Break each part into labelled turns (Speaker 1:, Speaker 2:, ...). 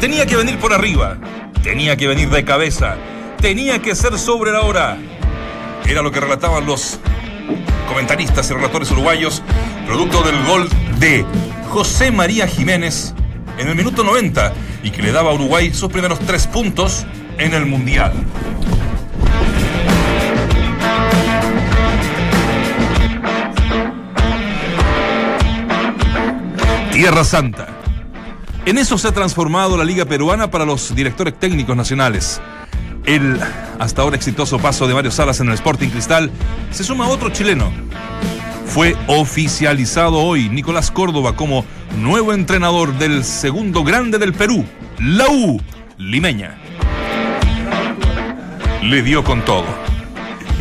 Speaker 1: Tenía que venir por arriba. Tenía que venir de cabeza. Tenía que ser sobre la hora. Era lo que relataban los comentaristas y relatores uruguayos, producto del gol de José María Jiménez en el minuto 90 y que le daba a Uruguay sus primeros tres puntos en el Mundial. Tierra Santa. En eso se ha transformado la Liga Peruana para los directores técnicos nacionales. El hasta ahora exitoso paso de Mario Salas en el Sporting Cristal se suma otro chileno. Fue oficializado hoy Nicolás Córdoba como nuevo entrenador del segundo grande del Perú, la U, Limeña. Le dio con todo.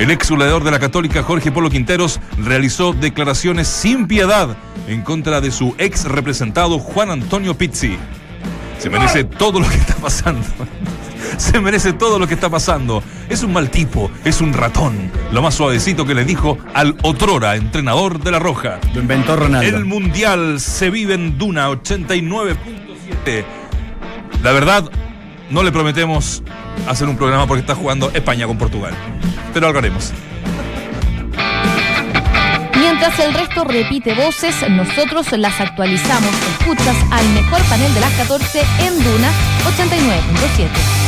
Speaker 1: El ex goleador de la Católica, Jorge Polo Quinteros, realizó declaraciones sin piedad en contra de su ex representado, Juan Antonio Pizzi. Se merece todo lo que está pasando. Se merece todo lo que está pasando. Es un mal tipo, es un ratón. Lo más suavecito que le dijo al otrora entrenador de la Roja.
Speaker 2: Lo inventó Ronaldo.
Speaker 1: El Mundial se vive en Duna 89.7. La verdad, no le prometemos hacer un programa porque está jugando España con Portugal. Pero algo haremos.
Speaker 3: Mientras el resto repite voces, nosotros las actualizamos. Escuchas al mejor panel de las 14 en Duna 89.7.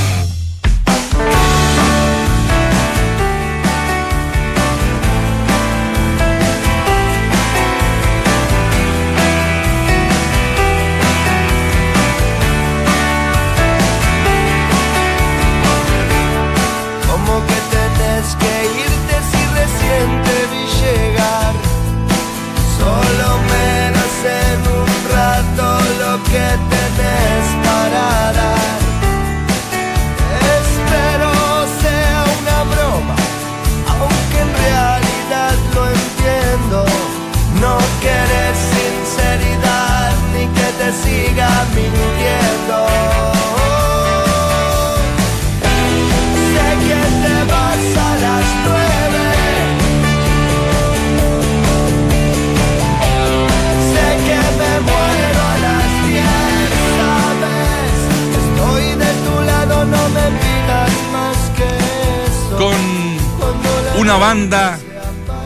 Speaker 4: una
Speaker 1: banda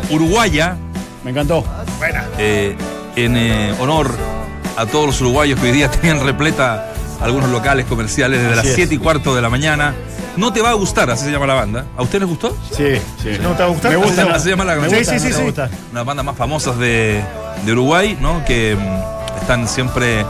Speaker 1: uruguaya
Speaker 2: Me encantó.
Speaker 1: eh, en eh, honor a todos los uruguayos que hoy día tenían repleta algunos locales comerciales desde
Speaker 2: Así
Speaker 1: las
Speaker 2: es.
Speaker 1: 7 y cuarto de la mañana. No te va a gustar, así se llama la banda. ¿A usted les gustó?
Speaker 2: Sí, sí.
Speaker 5: ¿No te va a gustar?
Speaker 2: Me gusta,
Speaker 5: Así
Speaker 1: Así se llama la
Speaker 5: Sí, sí, sí,
Speaker 2: gusta.
Speaker 1: Una de las bandas más famosas de, de Uruguay, ¿no? Que mm, están siempre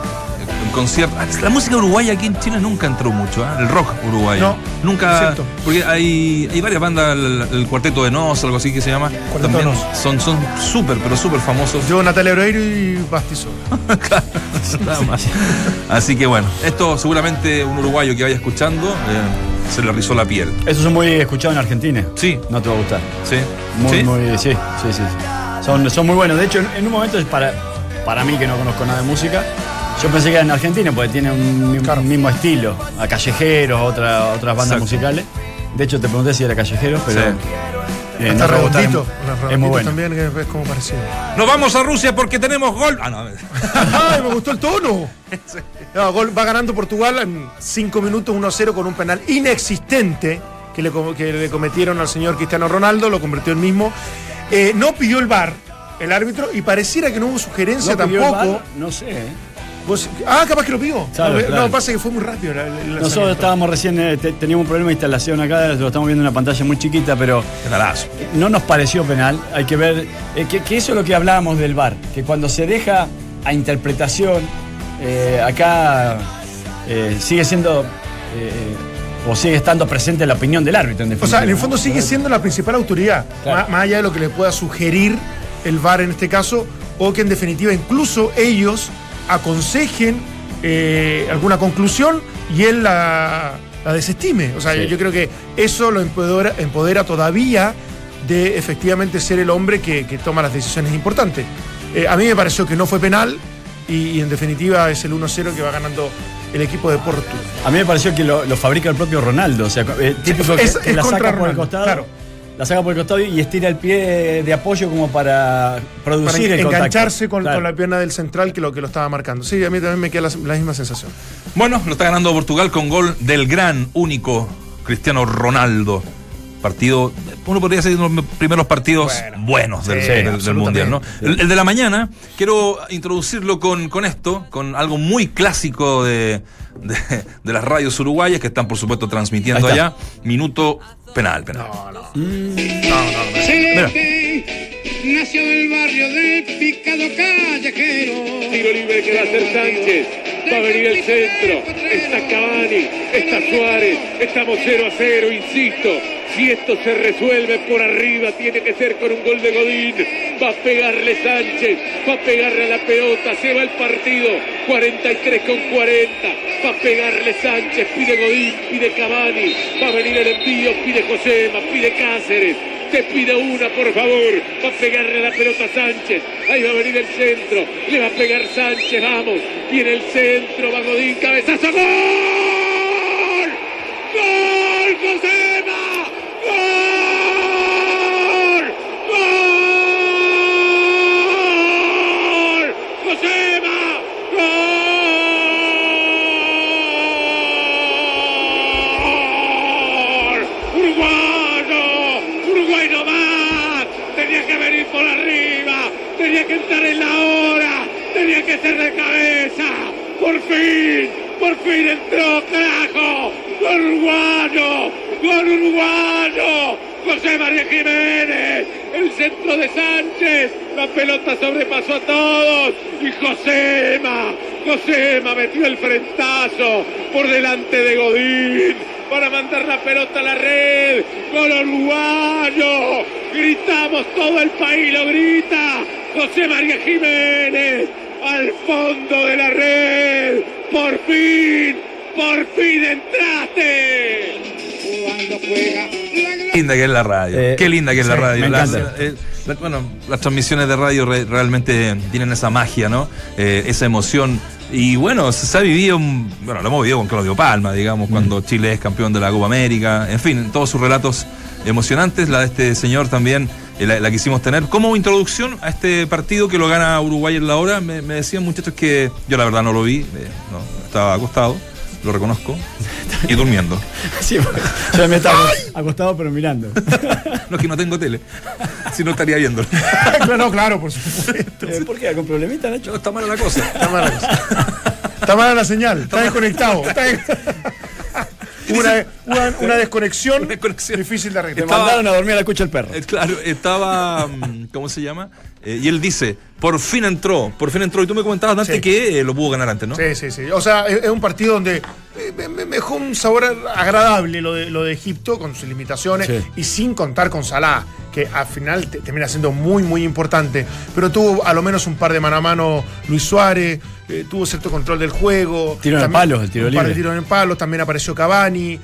Speaker 1: en conciertos. La música uruguaya aquí en Chile nunca entró mucho, ¿ah? El rock uruguayo.
Speaker 5: No,
Speaker 1: nunca. Porque hay, hay varias bandas, el, el Cuarteto de Nos, algo así que se llama.
Speaker 5: Cuarteto
Speaker 1: también
Speaker 5: de Nos.
Speaker 1: son son súper, pero súper famosos.
Speaker 5: Yo, Natalia Oreiro y Bastizo.
Speaker 1: Nada más. Así que bueno, esto seguramente un uruguayo que vaya escuchando eh, se le rizó la piel.
Speaker 2: Esos son muy escuchados en Argentina.
Speaker 1: Sí,
Speaker 2: No te va a gustar.
Speaker 1: sí.
Speaker 2: Muy,
Speaker 1: ¿Sí?
Speaker 2: muy, sí, sí, sí. sí. Son, son muy buenos. De hecho, en, en un momento, es para, para mí que no conozco nada de música, yo pensé que era en Argentina porque tiene un,
Speaker 5: Claro.
Speaker 2: mismo estilo. A Callejeros, otra, otras bandas
Speaker 1: Exacto.
Speaker 2: musicales. De hecho, te pregunté si era Callejeros, pero.
Speaker 1: Sí.
Speaker 2: eh,
Speaker 5: Está
Speaker 2: no a
Speaker 5: redondito.
Speaker 2: Es, muy bueno.
Speaker 5: también, es como parecido.
Speaker 1: Nos vamos a Rusia porque tenemos gol. Ah, no, a.
Speaker 5: ¡Ay, me gustó el tono! No, gol- va ganando Portugal en 5 minutos 1-0 con un penal inexistente que le, que le cometieron al señor Cristiano Ronaldo, lo convirtió en mismo. Eh, no pidió el VAR el árbitro y pareciera que no hubo sugerencia
Speaker 2: ¿No pidió el
Speaker 5: tampoco.
Speaker 2: No sé.
Speaker 5: Vos- ah, capaz que lo pidió.
Speaker 2: Claro,
Speaker 5: no,
Speaker 2: claro.
Speaker 5: pasa que fue muy rápido. la-
Speaker 2: Nosotros estábamos recién, eh, te- teníamos un problema de instalación acá, lo estamos viendo en una pantalla muy chiquita, pero
Speaker 1: Penalazo.
Speaker 2: no nos pareció penal. Hay que ver eh, que, que eso es lo que hablábamos del VAR, que cuando se deja a interpretación, eh, acá eh, sigue siendo o sigue estando presente la opinión del árbitro. En
Speaker 5: O sea,
Speaker 2: definitiva.
Speaker 5: en el fondo sigue siendo la principal autoridad,
Speaker 2: Claro.
Speaker 5: más allá de lo que le pueda sugerir el VAR en este caso, o que en definitiva incluso ellos aconsejen eh, alguna conclusión y él la, la desestime. O sea,
Speaker 2: Sí.
Speaker 5: yo, yo creo que eso lo empodera, empodera todavía de efectivamente ser el hombre que, que toma las decisiones importantes. Eh, a mí me pareció que no fue penal y, y en definitiva es el 1-0 que va ganando el equipo de Porto.
Speaker 2: A mí me pareció que lo, lo fabrica el propio Ronaldo. O sea, eh, típico que,
Speaker 5: es-
Speaker 2: que
Speaker 5: es
Speaker 2: la saca por el costado.
Speaker 5: claro.
Speaker 2: La saca por el costado y estira el pie de apoyo como para
Speaker 5: Para
Speaker 2: producir el contacto.
Speaker 5: engancharse con,
Speaker 2: Claro.
Speaker 5: con la pierna del central que lo que lo estaba marcando. Sí, a mí también me queda la, la misma sensación.
Speaker 1: Bueno, lo está ganando Portugal con gol del gran, único Cristiano Ronaldo. Partido, uno podría decir uno de los primeros partidos
Speaker 5: Bueno,
Speaker 1: buenos del,
Speaker 5: sí,
Speaker 1: del- del
Speaker 5: absolutamente.
Speaker 1: Mundial, ¿no? El, el de la mañana, quiero introducirlo con, con esto, con algo muy clásico de, de- de las radios uruguayas que están, por supuesto, transmitiendo allá. Minuto penal, penal.
Speaker 6: Celeste nació del barrio de Picado Callejero.
Speaker 7: Tiro libre que va a hacer Sánchez. Va a venir el centro. Está Cavani. Está Suárez. Estamos 0 a 0, insisto. Si esto se resuelve por arriba, tiene que ser con un gol de Godín. Va a pegarle Sánchez. Va a pegarle a la pelota. Se va el partido. 43 con 40. Va a pegarle Sánchez. Pide Godín. Pide Cavani. Va a venir el envío. Pide Josema. Pide Cáceres. Te pide una, por favor. Va a pegarle la pelota a Sánchez. Ahí va a venir el centro. Le va a pegar Sánchez. Vamos. Viene el centro. Va Godín. Cabezazo. ¡Gol! ¡Gol! ¡Josema! José María Jiménez, el centro de Sánchez, la pelota sobrepasó a todos y Josema, Josema metió el frentazo por delante de Godín para mandar la pelota a la red, gol uruguayo, gritamos todo el país lo grita, José María Jiménez al fondo de la red, por fin, por fin entraste. Juega
Speaker 1: linda que es la radio.
Speaker 2: Eh,
Speaker 1: Qué linda que es la radio.
Speaker 2: encanta.
Speaker 1: eh, la- bueno, las transmisiones de radio re- realmente tienen esa magia, ¿no? Eh, esa emoción. Y bueno, se, ha vivido, un- bueno, lo hemos vivido con Claudio Palma, digamos, cuando Chile es campeón de la Copa América. En fin, todos sus relatos emocionantes. La de este señor también eh, la, la quisimos tener. Como introducción a este partido que lo gana Uruguay en la hora, me, me decían muchachos que yo la verdad no lo vi, eh, no, estaba acostado, lo reconozco, y durmiendo.
Speaker 2: Sí, yo también estaba acostado pero mirando.
Speaker 1: No es que no tengo tele, si no estaría viéndolo.
Speaker 5: no, claro, por supuesto.
Speaker 2: Eh, ¿Por qué? ¿Con problemita, Nacho?
Speaker 1: No, está mala la cosa.
Speaker 5: Está mala, la cosa. Está mala la señal, está desconectado. está una, una, una desconexión,
Speaker 1: Una desconexión.
Speaker 5: difícil de
Speaker 2: Te
Speaker 5: arreglar.
Speaker 1: Estaba-
Speaker 2: mandaron a dormir a la cucha el perro.
Speaker 1: Eh, Claro, estaba. mm, ¿Cómo se llama? Eh, y él dice: por fin entró, por fin entró. Y tú me comentabas antes
Speaker 5: Sí.
Speaker 1: que eh, lo pudo ganar antes, ¿no?
Speaker 5: Sí, sí, sí. O sea, es, es un partido donde eh, me, me- me dejó un sabor agradable lo de, lo de Egipto, con sus limitaciones,
Speaker 2: Sí.
Speaker 5: y sin contar con Salah, que al final te- termina siendo muy, muy importante. Pero tuvo a lo menos un par de mano a mano Luis Suárez, eh, tuvo cierto control del juego.
Speaker 2: Tiro en el
Speaker 5: También-
Speaker 2: palo, el tiro
Speaker 5: un par de
Speaker 2: libre.
Speaker 5: tiros en el palo, también apareció Cavani.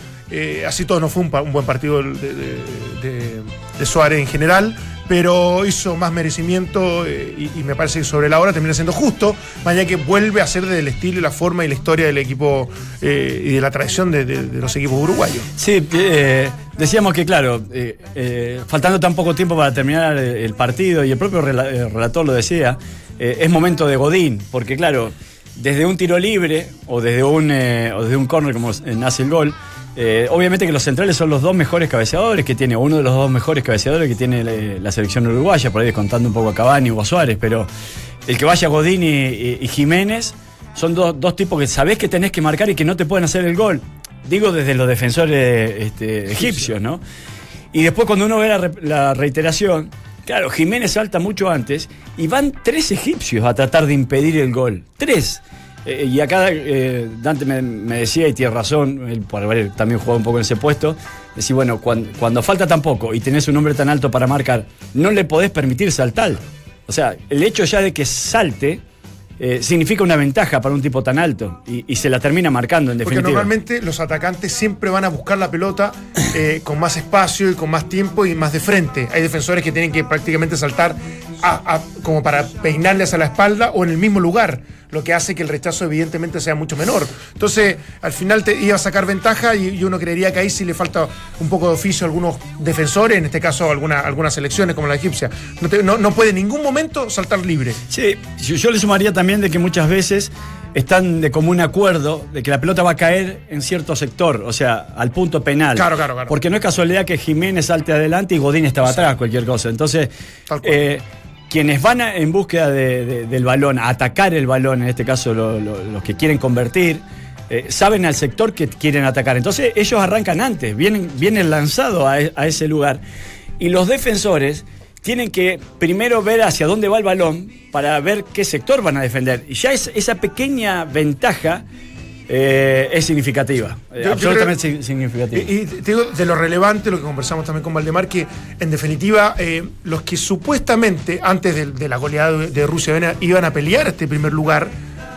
Speaker 5: así todo no fue un, buen partido de, de- de- de Suárez en general. Pero hizo más merecimiento eh, y, me parece que sobre la hora termina siendo justo, allá que vuelve a ser del estilo y la forma y la historia del equipo eh, y de la tradición de, los equipos uruguayos.
Speaker 2: Sí, eh, decíamos que, claro, faltando tan poco tiempo para terminar el partido, y el propio rela- relator lo decía, es momento de Godín, porque, claro, desde un tiro libre o desde un, o desde un córner, como nace el gol, eh, obviamente que los centrales son los dos mejores cabeceadores que tiene, uno de los dos mejores cabeceadores que tiene la selección uruguaya, por ahí descontando un poco a Cavani o a Suárez, pero el que vaya Godín y, y- y Jiménez. son dos, dos tipos que sabés que tenés que marcar y que no te pueden hacer el gol. Digo desde los defensores este, egipcios, ¿no? Y después cuando uno ve la, la reiteración, claro, Jiménez salta mucho antes y van tres egipcios a tratar de impedir el gol. Tres. Eh, y acá eh, Dante me, me decía, y tiene razón, él por haber también jugado un poco en ese puesto, decir, bueno, cuan- cuando, falta tan poco y tenés un hombre tan alto para marcar, no le podés permitir saltar. O sea, el hecho ya de que salte eh, significa una ventaja para un tipo tan alto y, y se la termina marcando en
Speaker 5: Porque
Speaker 2: definitiva.
Speaker 5: normalmente los atacantes siempre van a buscar la pelota eh, con más espacio y con más tiempo y más de frente. Hay defensores que tienen que prácticamente saltar a- a- como para peinarle hacia la espalda o en el mismo lugar, lo que hace que el rechazo evidentemente sea mucho menor. Entonces, al final te iba a sacar ventaja y, y uno creería que ahí sí le falta un poco de oficio a algunos defensores, en este caso alguna- algunas selecciones como la egipcia. No, te- no- no puede en ningún momento saltar libre.
Speaker 2: Sí, yo, yo le sumaría también de que muchas veces están de común acuerdo de que la pelota va a caer en cierto sector, o sea, al punto penal.
Speaker 5: Claro, claro, claro.
Speaker 2: Porque no es casualidad que Jiménez salte adelante y Godín estaba atrás, cualquier cosa. Entonces,
Speaker 5: Tal cual.
Speaker 2: eh, quienes van en búsqueda de- de- del balón, a atacar el balón, en este caso lo- lo- los que quieren convertir, eh, saben al sector que quieren atacar. Entonces ellos arrancan antes, vienen, vienen lanzados a, e- a ese lugar. Y los defensores tienen que primero ver hacia dónde va el balón para ver qué sector van a defender. Y ya es, esa pequeña ventaja eh, es significativa, eh,
Speaker 5: yo
Speaker 2: absolutamente
Speaker 5: creo-
Speaker 2: significativa.
Speaker 5: Y, y te digo, de lo relevante, lo que conversamos también con Valdemar, que en definitiva, eh, los que supuestamente antes de, de la goleada de, Rusia iban a- iban a pelear este primer lugar,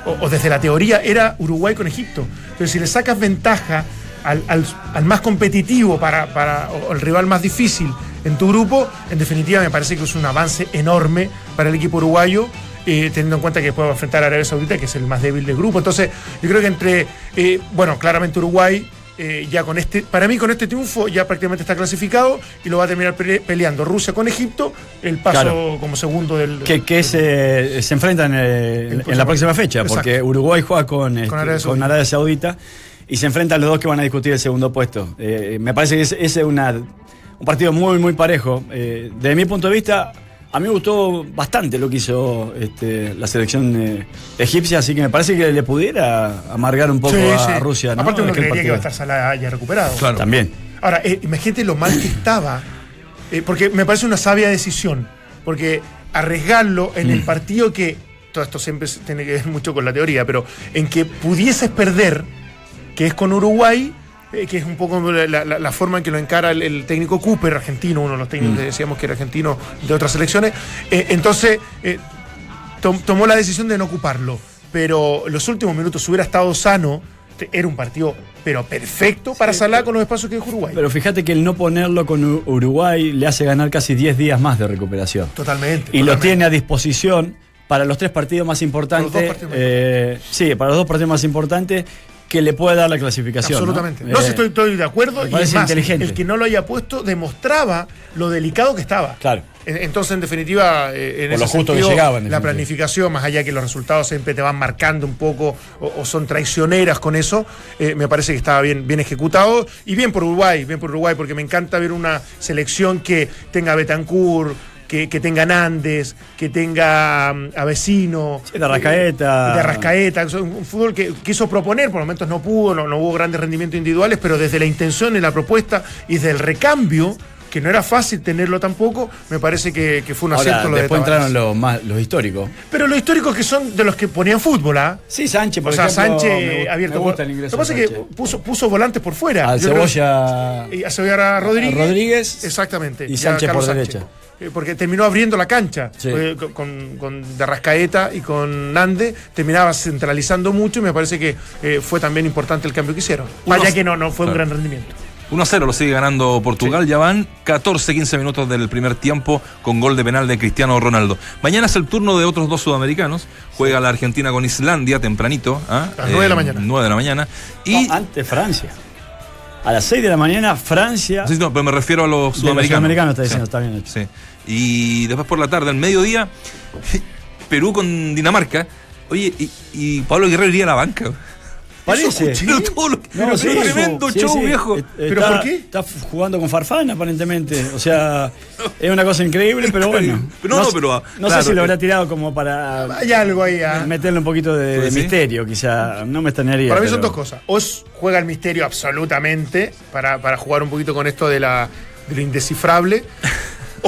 Speaker 5: o, o desde la teoría, era Uruguay con Egipto. Entonces, si le sacas ventaja al, al- al más competitivo para, para, o el rival más difícil en tu grupo, en definitiva me parece que es un avance enorme para el equipo uruguayo. Eh, teniendo en cuenta que después va a enfrentar a Arabia Saudita, que es el más débil del grupo. Entonces, yo creo que entre, eh, bueno, claramente Uruguay, eh, ya con este, para mí con este triunfo ya prácticamente está clasificado y lo va a terminar pele- peleando Rusia con Egipto, el paso
Speaker 2: Claro.
Speaker 5: como segundo del...
Speaker 2: que, que se, se enfrentan eh, en, la próxima fecha, porque. Uruguay juega con, este,
Speaker 5: Arabia
Speaker 2: con
Speaker 5: Saudita.
Speaker 2: Arabia Saudita y se enfrentan los dos que van a discutir el segundo puesto. Me parece que ese es una, un partido muy, muy parejo. Desde mi punto de vista, a mí me gustó bastante lo que hizo este, la selección eh, egipcia, así que me parece que le pudiera amargar un poco
Speaker 5: Sí,
Speaker 2: a,
Speaker 5: sí.
Speaker 2: a Rusia. ¿no?
Speaker 5: Aparte uno creería que va a estar Salah ya recuperado.
Speaker 1: Claro.
Speaker 2: También.
Speaker 5: Ahora, eh, imagínate lo mal que estaba, eh, porque me parece una sabia decisión, porque arriesgarlo en
Speaker 2: Mm.
Speaker 5: el partido que, todo esto siempre tiene que ver mucho con la teoría, pero en que pudieses perder, que es con Uruguay, eh, que es un poco la, la- la forma en que lo encara el, el técnico Cooper, argentino, uno de los
Speaker 2: Mm.
Speaker 5: técnicos que decíamos que era argentino de otras selecciones, eh, entonces eh, tom- tomó la decisión de no ocuparlo, pero los últimos minutos hubiera estado sano, era un partido pero perfecto para Salah con los espacios que dejó Uruguay.
Speaker 2: Pero fíjate que el no ponerlo con Uruguay le hace ganar casi 10 días más de recuperación.
Speaker 5: Totalmente.
Speaker 2: Y lo tiene a disposición para los tres partidos más importantes.
Speaker 5: Para los dos partidos más
Speaker 2: eh, sí, para los dos partidos más importantes que le puede dar la clasificación.
Speaker 5: Absolutamente.
Speaker 2: No,
Speaker 5: No,
Speaker 2: Eh,
Speaker 5: estoy, estoy de acuerdo. Y es más,
Speaker 2: inteligente.
Speaker 5: el que no lo haya puesto demostraba lo delicado que estaba.
Speaker 2: Claro.
Speaker 5: En- Entonces, en definitiva, eh, en ese
Speaker 2: justo que llegaba, en
Speaker 5: la
Speaker 2: definitiva.
Speaker 5: planificación, más allá que los resultados siempre te van marcando un poco o, o son traicioneras con eso, eh, me parece que estaba bien, bien ejecutado. Y bien por Uruguay, bien por Uruguay, porque me encanta ver una selección que tenga Betancourt, que, que tenga Nández, que tenga mm, a Vecino.
Speaker 2: Sí, de Arrascaeta.
Speaker 5: eh, de Arrascaeta, es un fútbol que quiso proponer, por momentos no pudo, no, no hubo grandes rendimientos individuales, pero desde la intención y la propuesta y desde el recambio, que no era fácil tenerlo tampoco, me parece que, que fue un
Speaker 2: Ahora,
Speaker 5: acierto lo de
Speaker 2: después
Speaker 5: Tavares.
Speaker 2: entraron los, más, los históricos.
Speaker 5: Pero los históricos que son de los que ponían fútbol, ¿ah?
Speaker 2: Sí, Sánchez, por
Speaker 5: O sea,
Speaker 2: ejemplo,
Speaker 5: Sánchez
Speaker 2: me
Speaker 5: abierto.
Speaker 2: Me gusta el
Speaker 5: Lo
Speaker 2: ingreso
Speaker 5: que pasa
Speaker 2: de
Speaker 5: es que puso, puso volantes por fuera.
Speaker 2: Al
Speaker 5: creo-
Speaker 2: Cebolla.
Speaker 5: y a Cebolla Rodríguez.
Speaker 2: A Rodríguez.
Speaker 5: Exactamente.
Speaker 2: Y Sánchez por
Speaker 5: Sánchez.
Speaker 2: derecha.
Speaker 5: Eh, Porque terminó abriendo la cancha
Speaker 2: Sí.
Speaker 5: eh, con, con, con De Rascaeta y con Nande. Terminaba centralizando mucho y me parece que eh, fue también importante el cambio que hicieron.
Speaker 1: Unos-
Speaker 5: Vaya que no, no fue un gran rendimiento.
Speaker 1: 1 a 0 lo sigue ganando Portugal. Ya van 14-15 minutos del primer tiempo con gol de penal de Cristiano Ronaldo. Mañana es el turno de otros dos sudamericanos. Juega la Argentina con Islandia tempranito. ¿ah?
Speaker 5: A las nueve de la mañana.
Speaker 1: 9 de la mañana. Y.
Speaker 2: No, antes Francia. A las 6 de la mañana, Francia.
Speaker 1: Sí, no, pero me refiero a los
Speaker 2: de los
Speaker 1: sudamericanos.
Speaker 2: sudamericanos está diciendo,
Speaker 1: Sí.
Speaker 2: está bien hecho.
Speaker 1: Sí. Y después por la tarde, al mediodía, Perú con Dinamarca. Oye, y, y Pablo Guerrero iría a la banca.
Speaker 2: Parece.
Speaker 1: Pero todo lo-
Speaker 2: No, sí,
Speaker 1: tremendo
Speaker 2: sí,
Speaker 1: show,
Speaker 2: sí.
Speaker 1: viejo.
Speaker 2: Eh,
Speaker 5: ¿Pero
Speaker 2: está-
Speaker 5: por qué?
Speaker 2: Está jugando con Farfán, aparentemente. O sea, es una cosa increíble, pero bueno.
Speaker 1: Pero no,
Speaker 2: sé-
Speaker 1: pero,
Speaker 2: no
Speaker 1: claro,
Speaker 2: sé si lo
Speaker 1: eh,
Speaker 2: habrá tirado como para
Speaker 5: Hay algo ahí. ah.
Speaker 2: meterle un poquito de, misterio, quizá. No me extrañaría.
Speaker 5: Para mí son dos cosas. O es- juega el misterio absolutamente para, para jugar un poquito con esto de, la, de lo indescifrable.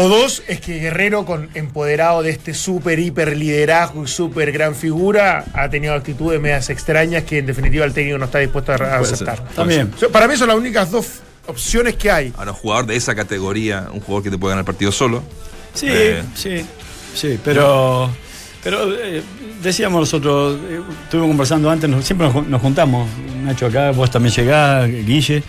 Speaker 5: O dos, es que Guerrero, con empoderado de este súper, hiper liderazgo y súper gran figura, ha tenido actitudes medias extrañas que en definitiva el técnico no está dispuesto a, aceptar.
Speaker 1: ser.
Speaker 2: También.
Speaker 5: Para mí son las únicas dos opciones que hay.
Speaker 1: Ahora, un jugador de esa categoría, un jugador que te puede ganar el partido solo.
Speaker 2: Sí,
Speaker 1: Eh.
Speaker 2: sí, sí, pero, pero eh, decíamos nosotros, eh, estuvimos conversando antes, nos- siempre nos, nos juntamos, Nacho acá, vos también llegás, Guille,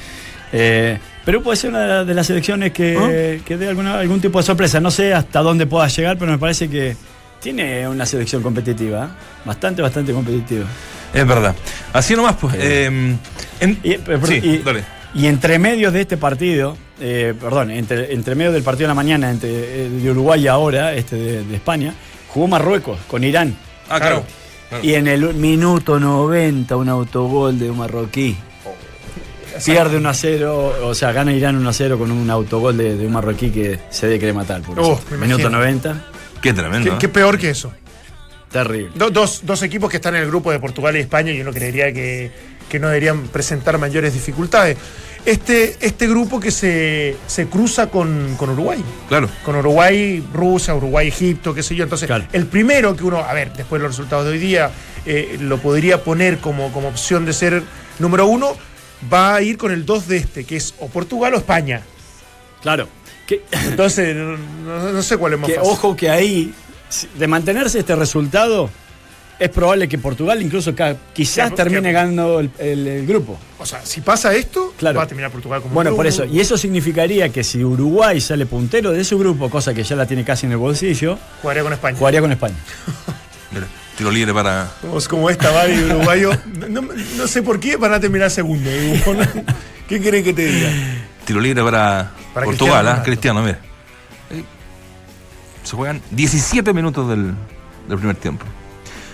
Speaker 2: eh, pero puede ser una de las selecciones que, que dé alguna, algún tipo de sorpresa, no sé hasta dónde pueda llegar, pero me parece que tiene una selección competitiva, ¿eh? bastante, bastante competitiva.
Speaker 1: Es verdad. Así nomás, pues. eh, en-
Speaker 2: Y, pero-
Speaker 1: sí,
Speaker 2: y-
Speaker 1: dale.
Speaker 2: y entre medios de este partido, eh, perdón, entre, entre medio del partido de la mañana entre, de Uruguay y ahora, este de, de España, jugó Marruecos con Irán.
Speaker 1: Ah, claro. claro.
Speaker 2: Y en el minuto 90, un autogol de un marroquí. Pierde 1 a 0, o sea, gana Irán 1 a 0 con un autogol de, de un marroquí que se debe querer matar. Por
Speaker 5: Oh,
Speaker 2: eso. Minuto
Speaker 5: imagino.
Speaker 2: 90,
Speaker 1: Qué tremendo.
Speaker 5: ¿Qué,
Speaker 1: ¿eh?
Speaker 5: qué peor que eso?
Speaker 2: terrible.
Speaker 5: Do- dos, dos equipos que están en el grupo de Portugal y España y uno creería que, que no deberían presentar mayores dificultades. Este, este grupo que se, se cruza con, con Uruguay.
Speaker 1: Claro.
Speaker 5: Con Uruguay, Rusia, Uruguay, Egipto, qué sé yo. Entonces,
Speaker 2: Claro.
Speaker 5: el primero que uno, a ver, después de los resultados de hoy día, eh, lo podría poner como, como opción de ser número uno, va a ir con el 2 de este, que es o Portugal o España.
Speaker 2: Claro. Que,
Speaker 5: Entonces, no, no- no sé cuál es más
Speaker 2: que
Speaker 5: fácil.
Speaker 2: ojo que ahí, de mantenerse este resultado, es probable que Portugal incluso quizás
Speaker 5: Que-
Speaker 2: termine
Speaker 5: que-
Speaker 2: ganando el, el- el grupo.
Speaker 5: O sea, si pasa esto,
Speaker 2: Claro.
Speaker 5: va a terminar Portugal como
Speaker 2: Bueno, por eso. Y eso significaría que si Uruguay sale puntero de su grupo, cosa que ya la tiene casi en el bolsillo,
Speaker 5: Jugaría con España.
Speaker 2: jugaría con España.
Speaker 1: Tiro libre para.
Speaker 5: Como, como esta va uruguayo. No, no sé por qué van a terminar segundo. ¿Qué querés que te diga?
Speaker 1: Tiro libre para,
Speaker 5: Para
Speaker 1: Portugal,
Speaker 5: Cristiano
Speaker 1: ¿ah? Cristiano, mira. Eh, Se juegan 17 minutos del, del primer tiempo.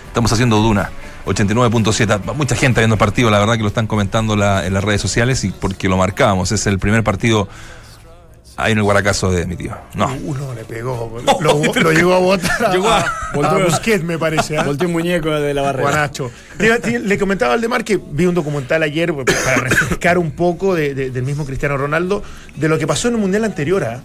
Speaker 1: Estamos haciendo Duna 89.7. Mucha gente viendo el partido, la verdad que lo están comentando la- en las redes sociales y porque lo marcábamos. Es el primer partido ahí en el Guaracazo de mi tío. No.
Speaker 5: Uno le pegó. Lo, lo- lo llegó a botar
Speaker 1: Llegó a-
Speaker 5: a- a Busquets, me parece.
Speaker 2: Volteó un muñeco de la barrera.
Speaker 5: Guanacho. Te- Le comentaba al Demar que vi un documental ayer pues, para refrescar un poco de- de- del mismo Cristiano Ronaldo de lo que pasó en el mundial anterior. ¿ah?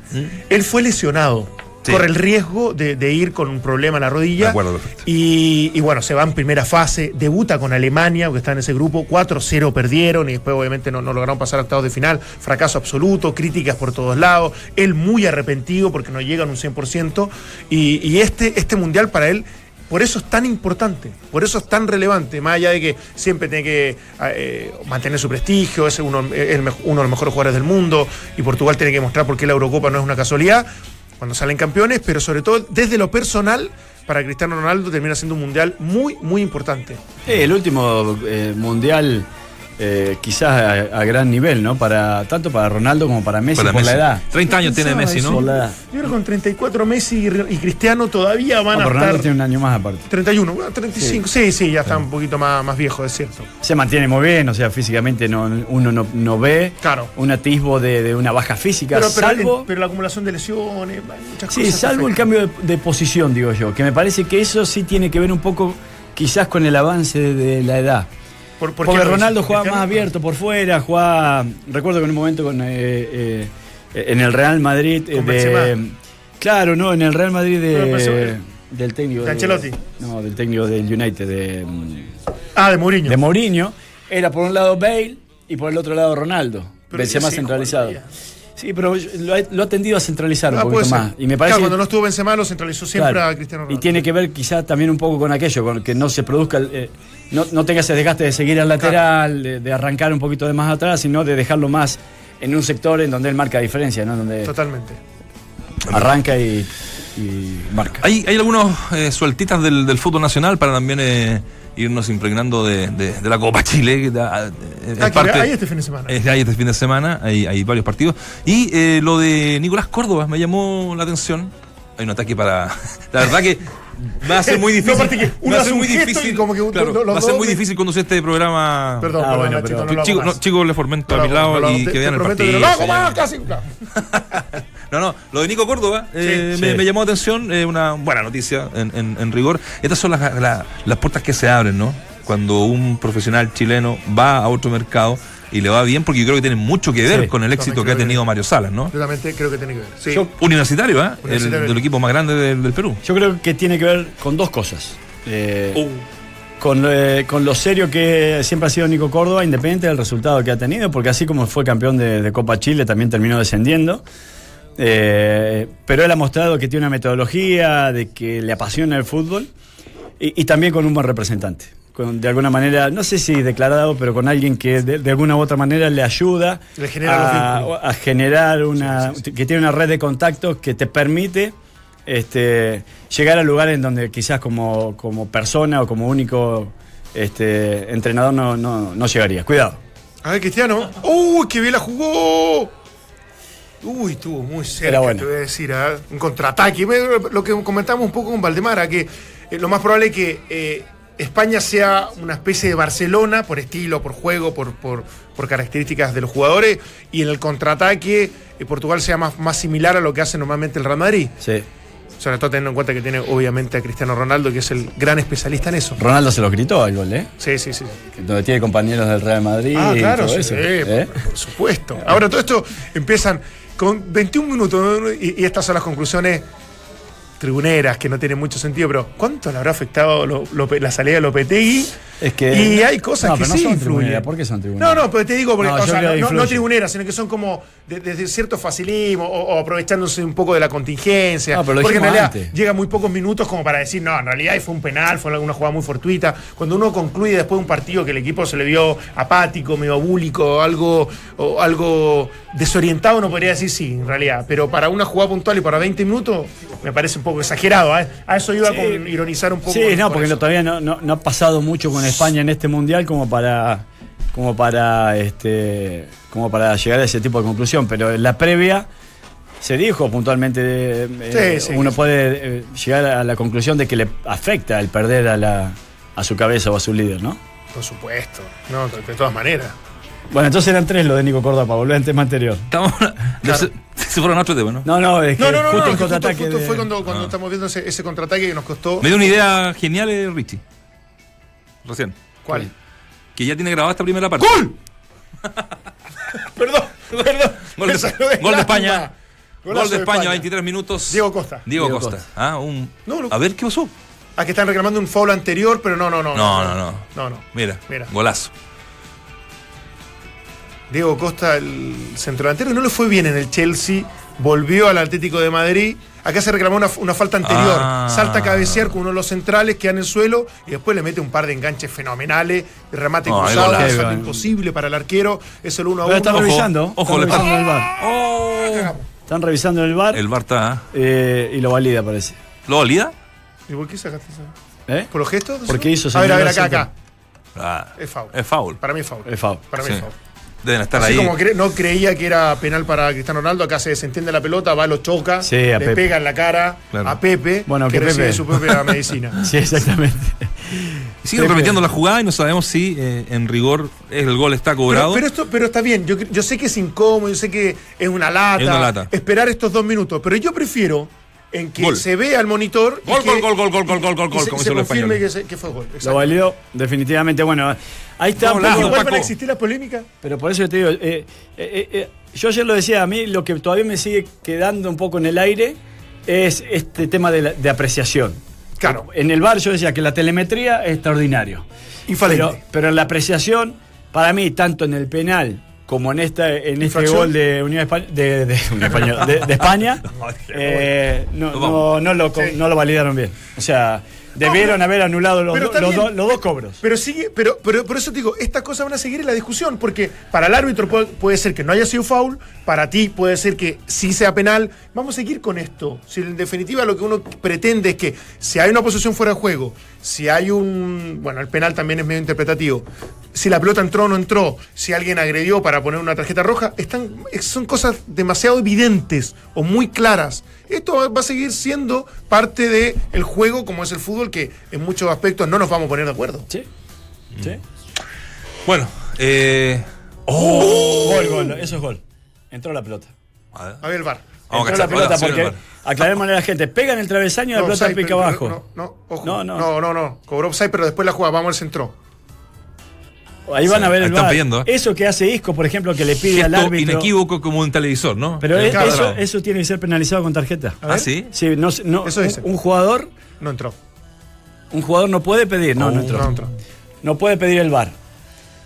Speaker 5: Él fue lesionado.
Speaker 1: Sí.
Speaker 5: Corre el riesgo de, de ir con un problema en la rodilla.
Speaker 1: Acuerdo.
Speaker 5: Y, y bueno, se va en primera fase, debuta con Alemania, porque está en ese grupo, 4-0 perdieron y después obviamente no, no lograron pasar a octavos de final, fracaso absoluto, críticas por todos lados, él muy arrepentido porque no llegan un 100%, y, y este, este mundial para él por eso es tan importante, por eso es tan relevante, más allá de que siempre tiene que eh, mantener su prestigio, es uno, el uno de los mejores jugadores del mundo y Portugal tiene que mostrar por qué la Eurocopa no es una casualidad cuando salen campeones, pero sobre todo desde lo personal, para Cristiano Ronaldo termina siendo un mundial muy, muy importante.
Speaker 2: Eh, el último eh, mundial, eh, quizás a, a gran nivel, ¿no? Para, tanto para Ronaldo como para Messi
Speaker 1: Para
Speaker 2: por
Speaker 1: Messi.
Speaker 2: la edad.
Speaker 1: 30 años tiene Messi,
Speaker 5: eso.
Speaker 2: Por
Speaker 1: ¿no?
Speaker 2: la edad.
Speaker 5: Yo creo que con 34 Messi y, y Cristiano todavía van
Speaker 2: No,
Speaker 5: a
Speaker 2: Ronaldo
Speaker 5: estar...
Speaker 2: tiene un año más aparte.
Speaker 5: 31, bueno, 35, sí, sí, ya está un poquito más, más viejo, es cierto.
Speaker 2: Se mantiene muy bien, o sea, físicamente no, uno no, no ve
Speaker 5: Claro.
Speaker 2: un atisbo de, de una baja física,
Speaker 5: Pero, pero,
Speaker 2: salvo...
Speaker 5: pero la acumulación de lesiones, muchas
Speaker 2: Sí,
Speaker 5: cosas.
Speaker 2: salvo el cambio de, de posición, digo yo, que me parece que eso sí tiene que ver un poco quizás con el avance de, de la edad.
Speaker 5: ¿Por, por
Speaker 2: Porque Ronaldo jugaba más abierto por fuera, jugaba, recuerdo que en un momento con, eh, eh, en el Real Madrid eh, de, claro, no, en el Real Madrid de, del técnico
Speaker 5: de
Speaker 2: no, del técnico del United de, mm,
Speaker 5: Ah, de Mourinho.
Speaker 2: de Mourinho, era por un lado Bale y por el otro lado Ronaldo,
Speaker 5: Pero
Speaker 2: Benzema centralizado. Sí, pero lo ha, lo ha tendido a centralizar
Speaker 5: Ah,
Speaker 2: un poquito más. Y me parece
Speaker 5: Claro,
Speaker 2: que-
Speaker 5: cuando no estuvo Benzema lo centralizó siempre
Speaker 2: Claro.
Speaker 5: a Cristiano
Speaker 2: Y
Speaker 5: Ronaldo.
Speaker 2: tiene que ver quizá también un poco con aquello, con que no se produzca, el, eh, no, no tenga ese desgaste de seguir al lateral, de, de arrancar un poquito de más atrás, sino de dejarlo más en un sector en donde él marca diferencia, ¿no? Donde
Speaker 5: Totalmente.
Speaker 2: arranca y, y marca.
Speaker 1: Hay, hay algunos eh, sueltitas del, del fútbol nacional para también eh, irnos impregnando de, de- de la Copa Chile. que da- eh, es
Speaker 5: Ah, que
Speaker 1: parte-
Speaker 5: hay este fin de semana.
Speaker 1: es- hay este fin de semana, hay, hay varios partidos. Y eh, lo de Nicolás Córdoba me llamó la atención. Hay un ataque para. La verdad que Va a ser muy
Speaker 5: No,
Speaker 1: difícil.
Speaker 5: que uno
Speaker 1: va a ser muy difícil.
Speaker 5: como que
Speaker 1: claro,
Speaker 5: los
Speaker 1: va a ser muy difícil conducir este programa.
Speaker 5: Perdón,
Speaker 2: Ah, bueno, pero-
Speaker 5: no lo más.
Speaker 1: no, chicos, le fomento
Speaker 5: No
Speaker 1: a
Speaker 5: lo
Speaker 1: mi lado
Speaker 5: no lo
Speaker 1: y
Speaker 5: Te-
Speaker 1: que vean el partido.
Speaker 5: que no lo hago más, casi, claro.
Speaker 1: No, no, lo de Nico Córdoba eh,
Speaker 5: Sí,
Speaker 1: me,
Speaker 2: sí.
Speaker 1: me llamó la atención, eh, una buena noticia en, en- en rigor. Estas son las, la- las puertas que se abren, ¿no? Cuando un profesional chileno va a otro mercado y le va bien, porque yo creo que tiene mucho que ver
Speaker 2: Sí,
Speaker 1: con el éxito que ha
Speaker 5: que-
Speaker 1: tenido Mario Salas, ¿no?
Speaker 5: Yo también creo que tiene que ver. Sí.
Speaker 2: Yo-
Speaker 1: Universitario, ¿eh? El, del equipo más grande del, del Perú.
Speaker 2: Yo creo que tiene que ver con dos cosas. Eh,
Speaker 1: Uh.
Speaker 2: con, eh, con lo serio que siempre ha sido Nico Córdoba, independiente del resultado que ha tenido, porque así como fue campeón de, de Copa Chile, también terminó descendiendo. Eh, pero él ha mostrado que tiene una metodología, de que le apasiona el fútbol y, y también con un buen representante. Con, de alguna manera, no sé si declarado, pero con alguien que de, de alguna u otra manera le ayuda
Speaker 5: Le genera los
Speaker 2: a, generar una. que tiene una red de contactos que te permite este, llegar a lugares en donde quizás como, como persona o como único este, entrenador no, no, no llegaría. Cuidado.
Speaker 5: A ver, Cristiano. ¡Uy, qué bien la jugó! Uy, estuvo muy cerca,
Speaker 2: Era buena.
Speaker 5: te voy a decir, ¿ah? un contraataque. Lo que comentamos un poco con Valdemara, que eh, lo más probable es que eh, España sea una especie de Barcelona por estilo, por juego, por, por, por características de los jugadores, y en el contraataque eh, Portugal sea más, más similar a lo que hace normalmente el Real Madrid.
Speaker 2: Sí.
Speaker 5: Sobre todo teniendo en cuenta que tiene obviamente a Cristiano Ronaldo, que es el gran especialista en eso.
Speaker 2: Ronaldo se lo gritó al gol, ¿eh?
Speaker 5: Sí, sí, sí.
Speaker 2: Donde tiene compañeros del Real Madrid
Speaker 5: Ah,
Speaker 2: y
Speaker 5: claro,
Speaker 2: todo
Speaker 5: sí,
Speaker 2: eso. ¿eh?
Speaker 5: por supuesto. Ahora todo esto empiezan con 21 minutos y, estas son las conclusiones tribuneras que no tienen mucho sentido, pero ¿cuánto le habrá afectado la salida de Lopetegui?
Speaker 2: Es que-
Speaker 5: y hay cosas
Speaker 2: No,
Speaker 5: que
Speaker 2: pero no
Speaker 5: sí
Speaker 2: son
Speaker 5: influyen.
Speaker 2: tribuneras. ¿Por qué son tribuneras?
Speaker 5: No, no, pero te digo, porque,
Speaker 2: No,
Speaker 5: o sea, no, no tribuneras, sino que son como de- desde cierto facilismo o, o aprovechándose un poco de la contingencia.
Speaker 2: No, pero lo
Speaker 5: porque en realidad
Speaker 2: antes.
Speaker 5: llega muy pocos minutos como para decir, no, en realidad fue un penal, fue una jugada muy fortuita. Cuando uno concluye después de un partido que el equipo se le vio apático, medio abúlico, algo, o algo desorientado, uno podría decir sí, en realidad. Pero para una jugada puntual y para 20 minutos, me parece un poco exagerado. ¿eh? A eso iba
Speaker 2: Sí.
Speaker 5: con ironizar un poco.
Speaker 2: Sí, no, porque todavía no, no- no ha pasado mucho con España en este mundial como para como para este como para llegar a ese tipo de conclusión. Pero en la previa se dijo puntualmente, eh,
Speaker 5: Sí, sí.
Speaker 2: uno puede eh, llegar a la conclusión de que le afecta el perder a la a su cabeza o a su líder, ¿no?
Speaker 5: Por supuesto, no, de, todas maneras.
Speaker 2: Bueno, entonces eran tres lo de Nico Córdoba para volver al tema anterior.
Speaker 1: Estamos, de- se, se fueron a otro tema, ¿no?
Speaker 2: No, no, es que
Speaker 5: No, no, no,
Speaker 2: justo
Speaker 5: no,
Speaker 2: el
Speaker 5: que justo,
Speaker 2: contraataque
Speaker 5: justo
Speaker 2: de-
Speaker 5: fue cuando, cuando
Speaker 1: Ah.
Speaker 5: estamos viendo ese, ese contraataque que nos costó.
Speaker 1: Me dio una idea genial, eh, Richie. Recién.
Speaker 5: ¿Cuál?
Speaker 1: Que ya tiene grabada esta primera parte.
Speaker 5: ¡Gol! perdón, perdón.
Speaker 1: Gol de, gol de. España.
Speaker 5: Golazo
Speaker 1: Gol de España, 23 minutos.
Speaker 5: Diego Costa.
Speaker 1: Diego,
Speaker 2: Diego
Speaker 1: Costa.
Speaker 2: Costa.
Speaker 1: Ah, un...
Speaker 5: No, lo-
Speaker 1: A ver, ¿qué pasó?
Speaker 5: Ah, que están reclamando un foul anterior, pero no, no, no.
Speaker 1: No, no, no.
Speaker 5: No, no.
Speaker 1: Mira,
Speaker 5: Mira.
Speaker 1: golazo.
Speaker 5: Diego Costa, el centrodelantero, no le fue bien en el Chelsea, volvió al Atlético de Madrid. Acá se reclamó una, una falta anterior.
Speaker 1: Ah.
Speaker 5: Salta a cabecear con uno de los centrales, queda en el suelo y después le mete un par de enganches fenomenales, de remate
Speaker 1: No,
Speaker 5: cruzado,
Speaker 2: Bueno.
Speaker 5: imposible para el arquero. Es el 1 a
Speaker 2: Pero
Speaker 5: 1.
Speaker 2: están
Speaker 1: Ojo,
Speaker 2: revisando.
Speaker 1: ojo,
Speaker 2: están revisando el bar.
Speaker 1: Oh.
Speaker 2: Están revisando el bar
Speaker 1: El Bar está.
Speaker 2: eh, y lo valida, parece.
Speaker 1: ¿Lo valida?
Speaker 5: ¿Y por qué sacaste eso?
Speaker 2: ¿Eh?
Speaker 5: ¿Por los gestos?
Speaker 2: Porque hizo
Speaker 5: A ver, a ver, acá, acá.
Speaker 1: Ah,
Speaker 5: Es foul.
Speaker 1: Es foul.
Speaker 5: Para mí es foul.
Speaker 2: Es foul.
Speaker 5: Para mí
Speaker 1: Sí.
Speaker 5: es foul.
Speaker 1: Deben estar
Speaker 5: Así
Speaker 1: ahí.
Speaker 5: como cre- no creía que era penal para Cristiano Ronaldo, acá se desentiende la pelota, va, lo choca,
Speaker 2: Sí,
Speaker 5: le
Speaker 2: Pepe.
Speaker 5: pega en la cara
Speaker 1: Claro.
Speaker 5: a Pepe,
Speaker 2: Bueno,
Speaker 5: que
Speaker 2: que
Speaker 5: recibe
Speaker 2: Pepe-
Speaker 5: su propia medicina.
Speaker 2: Sí, exactamente.
Speaker 1: Siguen
Speaker 2: Pepe.
Speaker 1: repitiendo la jugada y no sabemos si eh, en rigor el gol está
Speaker 5: Pero,
Speaker 1: cobrado.
Speaker 5: pero esto, pero está bien, yo, yo sé que es incómodo, yo sé que es una lata,
Speaker 1: Es una lata.
Speaker 5: esperar estos dos minutos, pero yo prefiero en que
Speaker 1: Gol.
Speaker 5: se vea al monitor. y
Speaker 1: Gol,
Speaker 5: que-
Speaker 1: gol, gol, gol, gol, gol, gol, gol,
Speaker 5: y
Speaker 1: gol,
Speaker 5: se,
Speaker 1: como
Speaker 5: se confirme que,
Speaker 1: españoles.
Speaker 5: se- que fue gol.
Speaker 2: Lo
Speaker 5: exacto.
Speaker 2: valió definitivamente. Bueno, ahí está. un
Speaker 1: Golazo,
Speaker 2: poco-
Speaker 5: Igual
Speaker 1: Paco.
Speaker 5: para existir la polémica.
Speaker 2: pero por eso te digo, eh, eh, eh, eh, yo ayer lo decía, a mí lo que todavía me sigue quedando un poco en el aire es este tema de, la- de apreciación.
Speaker 5: Claro.
Speaker 2: En el bar yo decía que la telemetría es extraordinario.
Speaker 5: Infalible.
Speaker 2: Pero, pero en la apreciación, para mí, tanto en el penal como en esta en este gol de Unión España, de, de de- de España, eh, no, no, no lo,
Speaker 5: Sí.
Speaker 2: no lo validaron bien. O sea, Debieron haber anulado los, do- los,
Speaker 5: bien.
Speaker 2: do- los dos cobros.
Speaker 5: Pero sigue, pero, pero por eso te digo, estas cosas van a seguir en la discusión, porque para el árbitro puede, puede ser que no haya sido foul, para ti puede ser que sí sea penal. Vamos a seguir con esto. Si en definitiva lo que uno pretende es que si hay una posesión fuera de juego, si hay un. Bueno, el penal también es medio interpretativo. Si la pelota entró o no entró, si alguien agredió para poner una tarjeta roja, están, son cosas demasiado evidentes o muy claras. Esto va a seguir siendo parte del juego como es el fútbol, que en muchos aspectos no nos vamos a poner de acuerdo.
Speaker 2: Sí. Sí.
Speaker 1: Bueno, eh. ¡Oh!
Speaker 2: Gol, gol, eso es gol. Entró la pelota.
Speaker 1: A ver.
Speaker 5: A ver el bar.
Speaker 2: Entró la pelota porque aclaremos a la gente, pega en el travesaño y la pelota
Speaker 5: offside,
Speaker 2: pica
Speaker 5: pero-
Speaker 2: abajo.
Speaker 5: No, no, ojo.
Speaker 2: No,
Speaker 5: No,
Speaker 2: no.
Speaker 5: no, no, Cobró offside, pero después la jugada. Vamos al centro.
Speaker 2: Ahí van a ver el
Speaker 1: están
Speaker 2: VAR.
Speaker 1: pidiendo, ¿eh?
Speaker 2: Eso que hace Isco, por ejemplo, que le pide al
Speaker 1: Gesto
Speaker 2: árbitro.
Speaker 1: inequívoco como un televisor, ¿no?
Speaker 2: Pero
Speaker 1: Eh,
Speaker 2: es- eso, eso tiene que ser penalizado con tarjeta.
Speaker 1: Ah, sí.
Speaker 2: Sí, no, no,
Speaker 5: Eso
Speaker 2: un,
Speaker 5: dice.
Speaker 2: un jugador,
Speaker 5: No entró.
Speaker 2: un jugador no puede pedir, no,
Speaker 1: Oh,
Speaker 2: no entró.
Speaker 5: No entró.
Speaker 2: No puede pedir el VAR.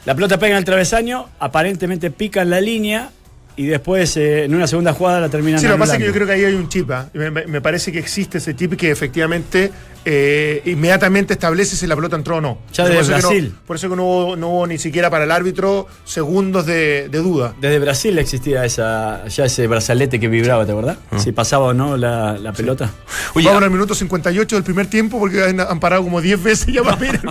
Speaker 2: La pelota pega en el travesaño, aparentemente pica en la línea y después eh, en una segunda jugada la terminan
Speaker 5: Sí, lo que pasa es que yo creo que ahí hay un chip. ¿ah? Me, me- me parece que existe ese chip que efectivamente eh, inmediatamente establece si la pelota entró o no.
Speaker 2: Ya
Speaker 5: por
Speaker 2: desde
Speaker 5: eso que no-
Speaker 2: Brasil.
Speaker 5: por eso que no hubo, no hubo ni siquiera para el árbitro segundos de, de duda.
Speaker 2: Desde Brasil existía esa, ya ese brazalete que vibraba, ¿te acordás?
Speaker 1: Ah.
Speaker 2: Si pasaba o no la, la pelota.
Speaker 1: Oye,
Speaker 5: Vamos al minuto 58 del primer tiempo porque han, han parado como 10 veces ya va a ver.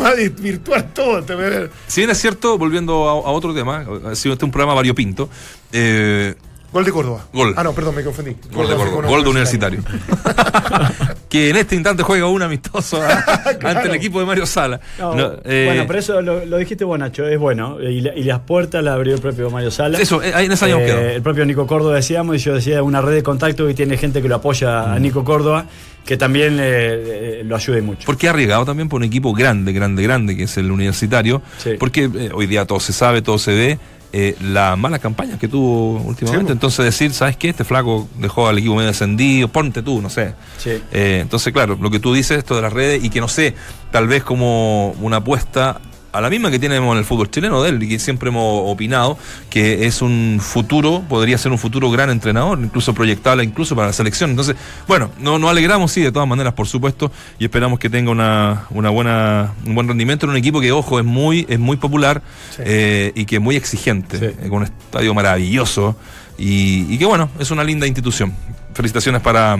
Speaker 5: Va a virtual todo. te voy a ver.
Speaker 1: si bien es cierto, volviendo a, a otro tema, ha sido este un programa variopinto. Eh,
Speaker 5: Gol de Córdoba.
Speaker 1: Gol.
Speaker 5: Ah, no, perdón, me confundí.
Speaker 1: Gol de Córdoba, gol de universitario. que en este instante juega un amistoso ¿ah? ante el equipo de Mario Sala.
Speaker 2: No,
Speaker 1: No, eh,
Speaker 2: bueno, pero eso lo, lo dijiste vos, Nacho, es bueno. Y, la- y las puertas las abrió el propio Mario Sala.
Speaker 1: Eso, eh, ahí en esa habíamos
Speaker 2: Eh. El propio Nico Córdoba decíamos, y yo decía, una red de contacto que tiene gente que lo apoya
Speaker 1: Mm.
Speaker 2: a Nico Córdoba, que también eh, lo ayude mucho.
Speaker 1: Porque ha arriesgado también por un equipo grande, grande, grande, que es el universitario.
Speaker 2: Sí.
Speaker 1: Porque hoy día todo se sabe, todo se ve. Eh, la mala campaña que tuvo últimamente.
Speaker 5: Sí,
Speaker 1: entonces decir, ¿sabes qué? Este flaco dejó al equipo medio descendido, ponte tú, no sé.
Speaker 2: Sí.
Speaker 1: Eh, entonces, claro, lo que tú dices, esto de las redes, y que no sé, tal vez como una apuesta a la misma que tenemos en el fútbol chileno de él, y que siempre hemos opinado, que es un futuro, podría ser un futuro gran entrenador, incluso proyectable, incluso para la selección. Entonces, bueno, no- nos alegramos, sí, de todas maneras, por supuesto, y esperamos que tenga una, una buena, un buen rendimiento en un equipo que, ojo, es muy, es muy popular
Speaker 5: Sí.
Speaker 1: eh, y que es muy exigente,
Speaker 2: Sí.
Speaker 1: eh, con un estadio maravilloso, y, y que, bueno, es una linda institución. Felicitaciones para...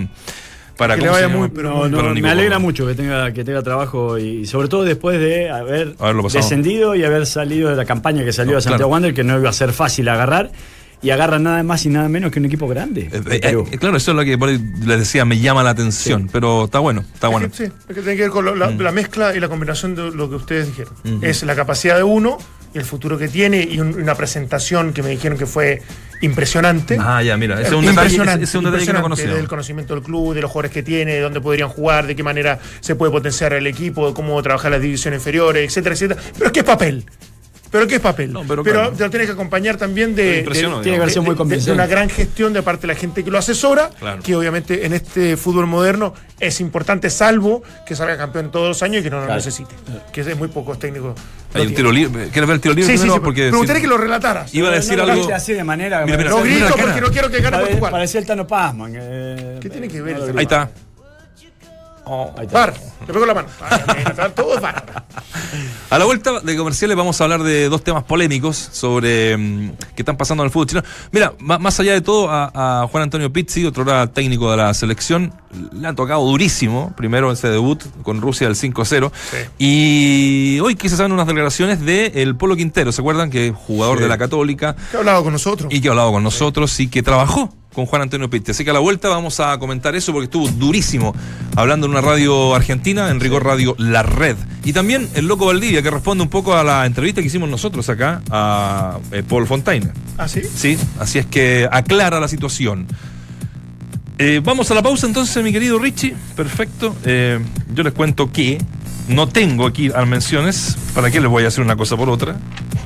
Speaker 1: para
Speaker 5: Que le
Speaker 1: ¿cómo se
Speaker 5: vaya muy, pero
Speaker 2: No,
Speaker 5: muy-
Speaker 2: no,
Speaker 1: Para
Speaker 2: me alegra mucho que tenga, que tenga trabajo y sobre todo después de haber descendido y haber salido de la campaña que salió
Speaker 1: No,
Speaker 2: a Santiago
Speaker 1: claro.
Speaker 2: Wander, que no iba a ser fácil agarrar. Y agarra nada más y nada menos que un equipo grande.
Speaker 1: Eh, eh, eh, claro, eso es lo que por ahí les decía, me llama la atención, pero está bueno, está bueno.
Speaker 5: Que, sí, es que tiene que ver con lo- la,
Speaker 1: Mm.
Speaker 5: la mezcla y la combinación de lo que ustedes dijeron. Es la capacidad de uno y el futuro que tiene y un- una presentación que me dijeron que fue impresionante.
Speaker 1: Ah, ya, mira, es un detalle, es un detalle que no conocía.
Speaker 5: Del conocimiento del club, de los jugadores que tiene, de dónde podrían jugar, de qué manera se puede potenciar el equipo, de cómo trabajar las divisiones inferiores, etcétera, etcétera. Pero ¿qué es papel? ¿Pero qué es papel?
Speaker 1: No, pero claro.
Speaker 5: te lo tienes que acompañar también de, de-
Speaker 2: Tiene que haber
Speaker 5: de-
Speaker 2: sido muy
Speaker 5: de- de una gran gestión de parte de la gente que lo asesora,
Speaker 1: Claro.
Speaker 5: que obviamente en este fútbol moderno es importante, salvo que salga campeón todos los años y que no lo
Speaker 2: Claro.
Speaker 5: necesite. Que es muy pocos técnicos.
Speaker 1: Hay
Speaker 5: lo
Speaker 1: un tiro
Speaker 5: tienen.
Speaker 1: libre. ¿Quieres ver el tiro libre
Speaker 5: Sí, sí, sí,
Speaker 1: Porque
Speaker 5: me gustaría que lo relataras.
Speaker 1: Iba a decir
Speaker 2: No
Speaker 1: algo.
Speaker 2: así de manera.
Speaker 1: Mira, mira,
Speaker 5: No grito porque no quiero que gane Portugal.
Speaker 2: Parecía el Tano Pazman. eh,
Speaker 5: ¿Qué tiene que ver
Speaker 2: no
Speaker 5: el
Speaker 1: Ahí está.
Speaker 5: Bar, le la mano.
Speaker 1: A la vuelta de comerciales vamos a hablar de dos temas polémicos sobre mm, qué están pasando en el fútbol chileno. Mira, más allá de todo, a, a Juan Antonio Pizzi, otro era técnico de la selección, le han tocado durísimo, primero ese debut con Rusia del 5-0. Y hoy quise saber unas declaraciones de el Polo Quintero, ¿se acuerdan? Que es jugador
Speaker 2: Sí.
Speaker 1: de la Católica
Speaker 5: ¿Qué ha hablado con nosotros?
Speaker 1: y que ha hablado con nosotros y que trabajó con Juan Antonio Pizzi. Así que a la vuelta vamos a comentar eso porque estuvo durísimo hablando en una radio argentina, en rigor radio La Red. Y también el Loco Valdivia, que responde un poco a la entrevista que hicimos nosotros acá a eh, Paul Fontaine.
Speaker 5: ¿Ah, sí?
Speaker 1: Sí, así es que aclara la situación. Eh, vamos a la pausa entonces, mi querido Richie. Perfecto. Eh, yo les cuento que no tengo aquí las menciones. ¿Para qué les voy a hacer una cosa por otra?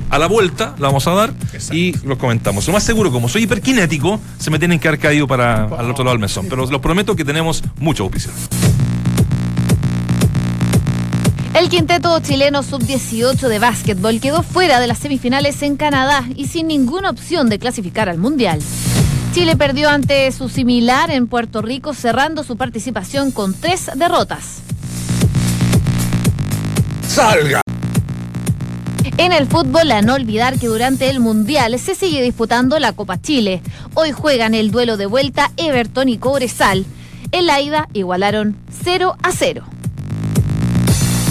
Speaker 1: A la vuelta la vamos a dar y los comentamos. Lo más seguro, como soy hiperkinético, se me tienen que haber caído para al otro lado del mesón. Pero los prometo que tenemos mucha auspicio.
Speaker 8: El quinteto chileno sub-18 de básquetbol quedó fuera de las semifinales en Canadá y sin ninguna opción de clasificar al Mundial. Chile perdió ante su similar en Puerto Rico, cerrando su participación con tres derrotas.
Speaker 7: ¡Salga!
Speaker 8: En el fútbol, a no olvidar que durante el Mundial se sigue disputando la Copa Chile. Hoy juegan el duelo de vuelta Everton y Cobresal. En la ida igualaron 0 a 0.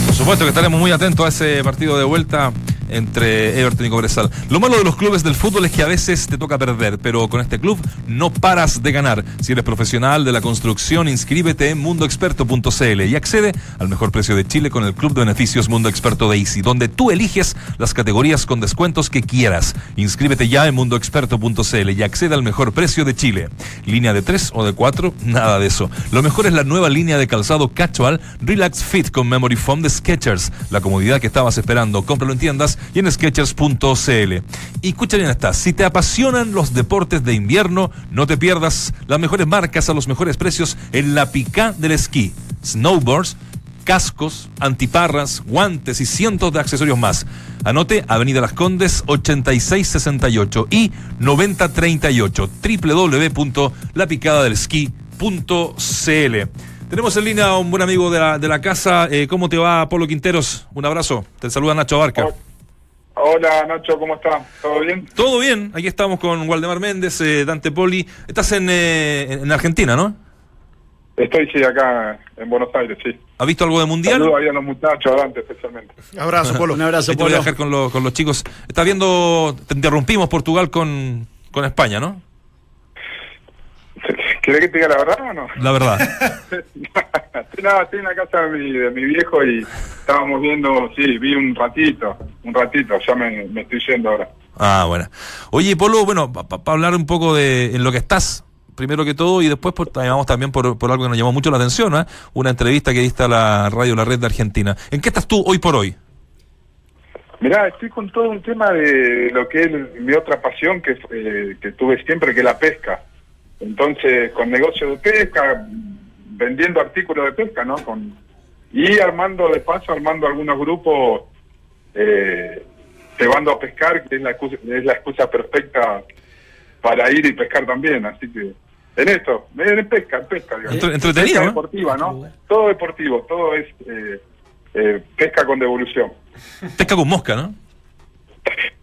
Speaker 1: Por supuesto que estaremos muy atentos a ese partido de vuelta entre Everton y Cobresal. Lo malo de los clubes del fútbol es que a veces te toca perder, pero con este club no paras de ganar. Si eres profesional de la construcción, inscríbete en mundoexperto.cl y accede al mejor precio de Chile con el Club de Beneficios Mundo Experto de Easy, donde tú eliges las categorías con descuentos que quieras. Inscríbete ya en mundoexperto.cl y accede al mejor precio de Chile. Línea de 3 o de 4, nada de eso. Lo mejor es la nueva línea de calzado casual Relax Fit con Memory Foam de Skechers. La comodidad que estabas esperando. Cómpralo en tiendas y en Skechers.cl. Y escucha bien esta, si te apasionan los deportes de invierno, no te pierdas las mejores marcas a los mejores precios en la pica del esquí. Snowboards, cascos, antiparras, guantes y cientos de accesorios más. Anote Avenida Las Condes 8668 y 9038 www.lapicadadelesquí.cl. Tenemos en línea a un buen amigo de la, de la casa. Eh, ¿Cómo te va, Polo Quinteros? Un abrazo. Te saluda Nacho Abarca.
Speaker 9: Hola Nacho, ¿cómo está? ¿Todo bien?
Speaker 1: Todo bien. Aquí estamos con Waldemar Méndez, eh, Dante Poli. Estás en, eh, en Argentina, ¿no?
Speaker 9: Estoy, sí, acá en Buenos Aires, sí.
Speaker 1: ¿Has visto algo de mundial?
Speaker 9: Saludos ahí a los muchachos, adelante especialmente.
Speaker 5: Abrazo, Polo.
Speaker 2: Un abrazo,
Speaker 1: te voy a
Speaker 2: Polo.
Speaker 1: dejar con, los- con los chicos. Estás viendo, te interrumpimos Portugal con, con España, ¿no?
Speaker 9: ¿Querés que te diga la verdad o no?
Speaker 1: La verdad.
Speaker 9: nada, estoy en la casa de mi, de mi viejo y estábamos viendo, sí, vi un ratito, un ratito, ya me, me estoy yendo ahora.
Speaker 1: Ah, bueno. Oye, Polo, bueno, para hablar un poco de en lo que estás, primero que todo, y después por, vamos también por, por algo que nos llamó mucho la atención, ¿eh? una entrevista que diste a la radio La Red de Argentina. ¿En qué estás tú hoy por hoy?
Speaker 9: Mirá, estoy con todo un tema de lo que es mi otra pasión que, eh, que tuve siempre, que es la pesca. Entonces, con negocio de pesca, vendiendo artículos de pesca, ¿no? Con, y armando, de paso, armando algunos grupos, eh, llevando a pescar, que es la, excusa, es la excusa perfecta para ir y pescar también. Así que, en esto, en pesca, en pesca, digamos.
Speaker 1: Entre- entretenido,
Speaker 9: Pesca
Speaker 1: ¿no?
Speaker 9: deportiva, ¿no? Todo deportivo, todo es eh, eh, pesca con devolución.
Speaker 1: Pesca con mosca, ¿no?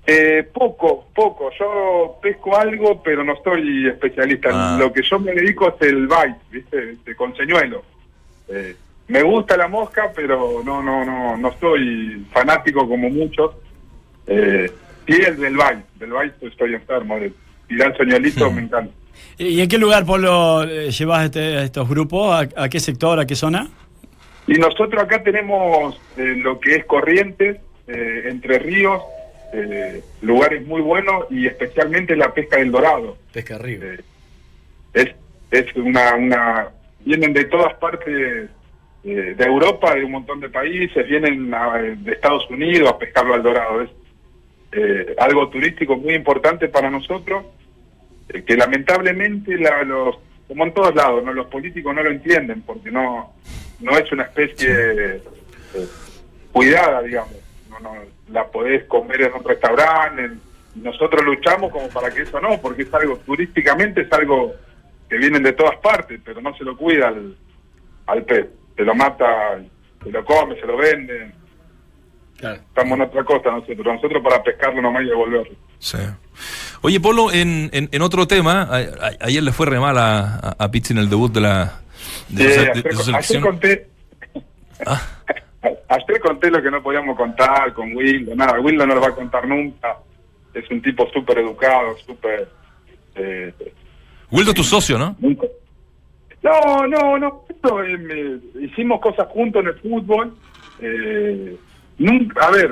Speaker 9: Eh, poco, poco. Yo pesco algo, pero no soy especialista.
Speaker 1: Ah.
Speaker 9: Lo que yo me dedico es el bite, ¿viste? Este, con señuelo. Eh, me gusta la mosca, pero no, no, no, no soy fanático como muchos. Eh, y el del bite, del bite estoy enfermo. De tirar señuelitos me encanta.
Speaker 2: ¿Y en qué lugar, Polo, eh, llevas este- estos grupos? ¿A, a qué sector, a qué zona?
Speaker 9: Y nosotros acá tenemos eh, lo que es Corrientes, eh, Entre Ríos, eh, lugares muy buenos y especialmente la pesca del dorado.
Speaker 2: Pesca Río.
Speaker 9: Eh, es es una, una vienen de todas partes eh, de Europa de un montón de países vienen a- de Estados Unidos a pescarlo al dorado es eh, algo turístico muy importante para nosotros que lamentablemente la- los como en todos lados no los políticos no lo entienden porque no no es una especie cuidada digamos no, no la podés comer en un restaurante en- nosotros luchamos como para que eso no porque es algo turísticamente es algo que vienen de todas partes pero no se lo cuida al, al pez se lo mata se lo come se lo vende
Speaker 2: Claro.
Speaker 9: estamos en otra cosa nosotros nosotros para pescarlo nomás y devolverlo
Speaker 1: Sí. Oye, Polo, en, en, en otro tema, a- a- ayer le fue re mal a, a, Pizzi en el debut de la de,
Speaker 9: Sí,
Speaker 1: su- de- de
Speaker 9: ayer
Speaker 1: selección.
Speaker 9: conté
Speaker 1: Ah.
Speaker 9: ayer conté lo que no podíamos contar con Wildo nada Wildo no lo va a contar nunca es un tipo súper educado súper eh,
Speaker 1: Wildo es tu socio, ¿no?
Speaker 9: Nunca. No, no, no. esto, eh, hicimos cosas juntos en el fútbol. eh, nunca, a ver,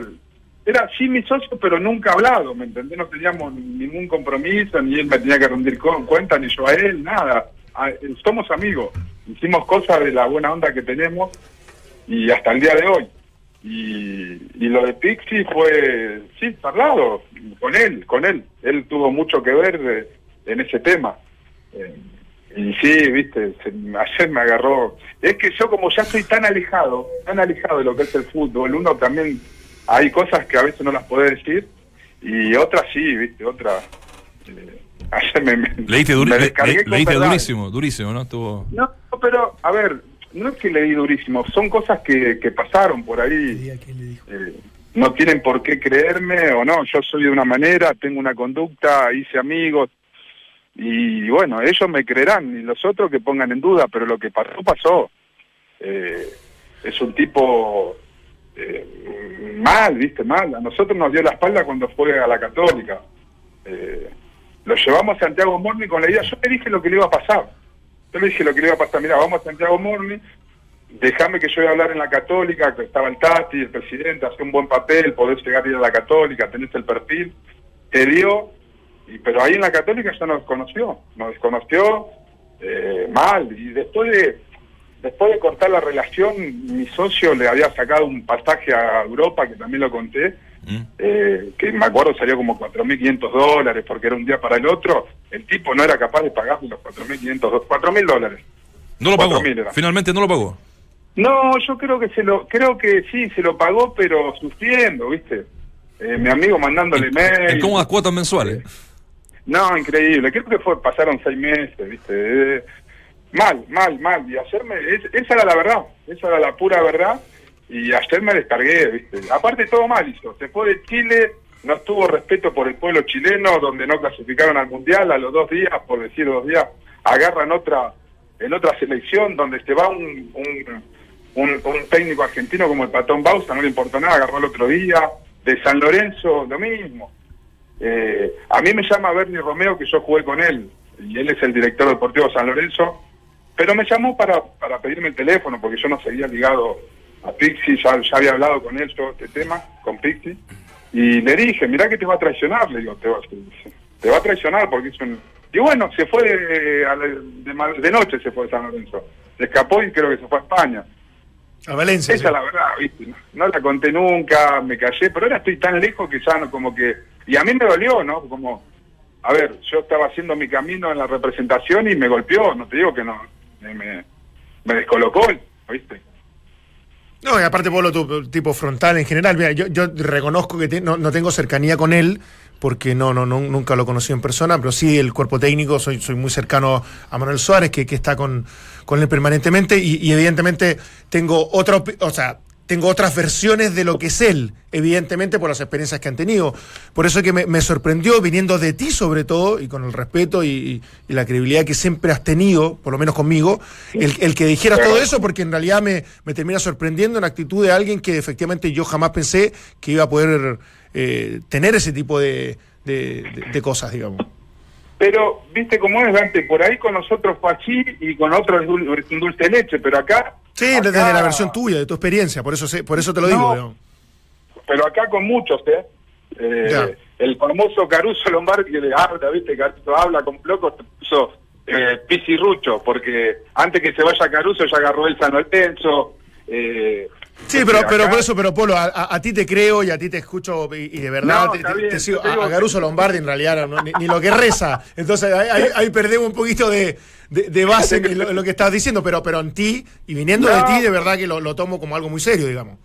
Speaker 9: era sí mi socio, pero nunca hablado, ¿me entendés? No teníamos ningún compromiso, ni él me tenía que rendir con- cuenta, ni yo a él, nada. A- somos amigos. Hicimos cosas de la buena onda que tenemos y hasta el día de hoy. Y, y lo de Pixie fue, sí, hablado con él, con él. Él tuvo mucho que ver eh, en ese tema. Eh, y sí, viste, se- ayer me agarró. Es que yo como ya estoy tan alejado, tan alejado de lo que es el fútbol, uno también hay cosas que a veces no las puede decir y otras sí, viste, otras. eh, ayer me, me-
Speaker 1: Leíste, duri-
Speaker 9: me
Speaker 1: le-
Speaker 9: descargué
Speaker 1: le-
Speaker 9: con
Speaker 1: leíste durísimo, durísimo, ¿no? Estuvo...
Speaker 9: No, pero, a ver, no es que leí durísimo, son cosas que, que pasaron por ahí. Eh, no tienen por qué creerme o no, yo soy de una manera, tengo una conducta, hice amigos, y bueno, ellos me creerán, y los otros que pongan en duda, pero lo que pasó, pasó. Eh, es un tipo eh, mal, viste, mal. A nosotros nos dio la espalda cuando fue a la católica. Eh, lo llevamos a Santiago Morni con la idea, yo le dije lo que le iba a pasar. Yo le dije lo que le iba a pasar, mira, vamos a Santiago Morni, déjame que yo voy a hablar en la católica, que estaba el Tati, el presidente, hace un buen papel, podés llegar a ir a la católica, tenés el perfil, te dio, pero ahí en la católica ya nos desconoció, nos desconoció eh, mal, y después de, después de cortar la relación, mi socio le había sacado un pasaje a Europa, que también lo conté. Eh, que me acuerdo salió como 4.500 dólares porque era un día para el otro, el tipo no era capaz de pagar los 4.500 do- 4.000 dólares.
Speaker 1: No lo pagó.
Speaker 9: 4.000 era.
Speaker 1: Finalmente no lo pagó.
Speaker 9: No, yo creo que se lo, creo que sí, se lo pagó, pero sufriendo, ¿viste? Eh, mi amigo mandándole mail.
Speaker 1: cómodas cuotas mensuales.
Speaker 9: No, increíble. Creo que fue, pasaron seis meses, ¿viste? Eh, mal, mal, mal. Y hacerme, es- esa era la verdad, esa era la pura verdad. Y ayer me descargué, ¿viste? Aparte todo mal hizo. Se fue de Chile, no tuvo respeto por el pueblo chileno, donde no clasificaron al Mundial a los dos días, por decir dos días, agarran otra, en otra selección, donde se va un, un, un, técnico argentino como el Patón Bausa, no le importó nada, agarró el otro día. De San Lorenzo, lo mismo. Eh, a mí me llama Bernie Romeo, que yo jugué con él, y él es el director deportivo de San Lorenzo, pero me llamó para, para pedirme el teléfono, porque yo no seguía ligado a Pixi, ya, ya había hablado con él todo este tema, con Pixi, y le dije, mirá que te va a traicionar, le digo, te va, te va a traicionar porque es un... Y bueno, se fue de, la- de, noche, se fue de San Lorenzo, se escapó y creo que se fue a España.
Speaker 5: A Valencia.
Speaker 9: Esa es la verdad, ¿viste? No, no la conté nunca, me callé, pero ahora estoy tan lejos que ya no como que... Y a mí me dolió, ¿no? Como, a ver, yo estaba haciendo mi camino en la representación y me golpeó, no te digo que no, me, me descolocó, ¿viste?
Speaker 5: No, y aparte Polo, tu tipo frontal en general. Mira, yo, yo reconozco que no, no tengo cercanía con él, porque no, no, no, nunca lo conocí en persona, pero sí el cuerpo técnico, soy, soy muy cercano a Manuel Suárez, que, que está con, con él permanentemente, y, y evidentemente tengo otra o sea, tengo otras versiones de lo que es él, evidentemente por las experiencias que han tenido. Por eso que me, sorprendió, viniendo de ti sobre todo, y con el respeto y, la credibilidad que siempre has tenido, por lo menos conmigo, el, el que dijeras todo eso, porque en realidad me, me termina sorprendiendo en actitud de alguien que efectivamente yo jamás pensé que iba a poder eh, tener ese tipo de- de- de cosas, digamos.
Speaker 9: Pero, ¿viste cómo es, Dante? Por ahí con nosotros fue así y con otros es un dulce de leche, pero acá...
Speaker 5: Sí,
Speaker 9: acá-
Speaker 5: desde la versión tuya, de tu experiencia, por eso por eso te lo
Speaker 9: No.
Speaker 5: digo. digamos.
Speaker 9: pero acá con muchos, ¿eh? Eh, el famoso Caruso Lombardi que le habla, ¿viste? Caruso habla con te puso eh, Pisirrucho, porque antes que se vaya Caruso ya agarró el San Lorenzo. Eh,
Speaker 5: Sí, pero, pero por eso, pero Polo, a, a- a ti te creo y a ti te escucho y, y de verdad
Speaker 9: No,
Speaker 5: te, sigo. a, a Garuso Lombardi en realidad no, ni, ni lo que reza. Entonces ahí, ahí- ahí perdemos un poquito de, de- de base en lo, que estás diciendo, pero, pero en ti y viniendo de ti, de verdad que lo, lo tomo como algo muy serio, digamos.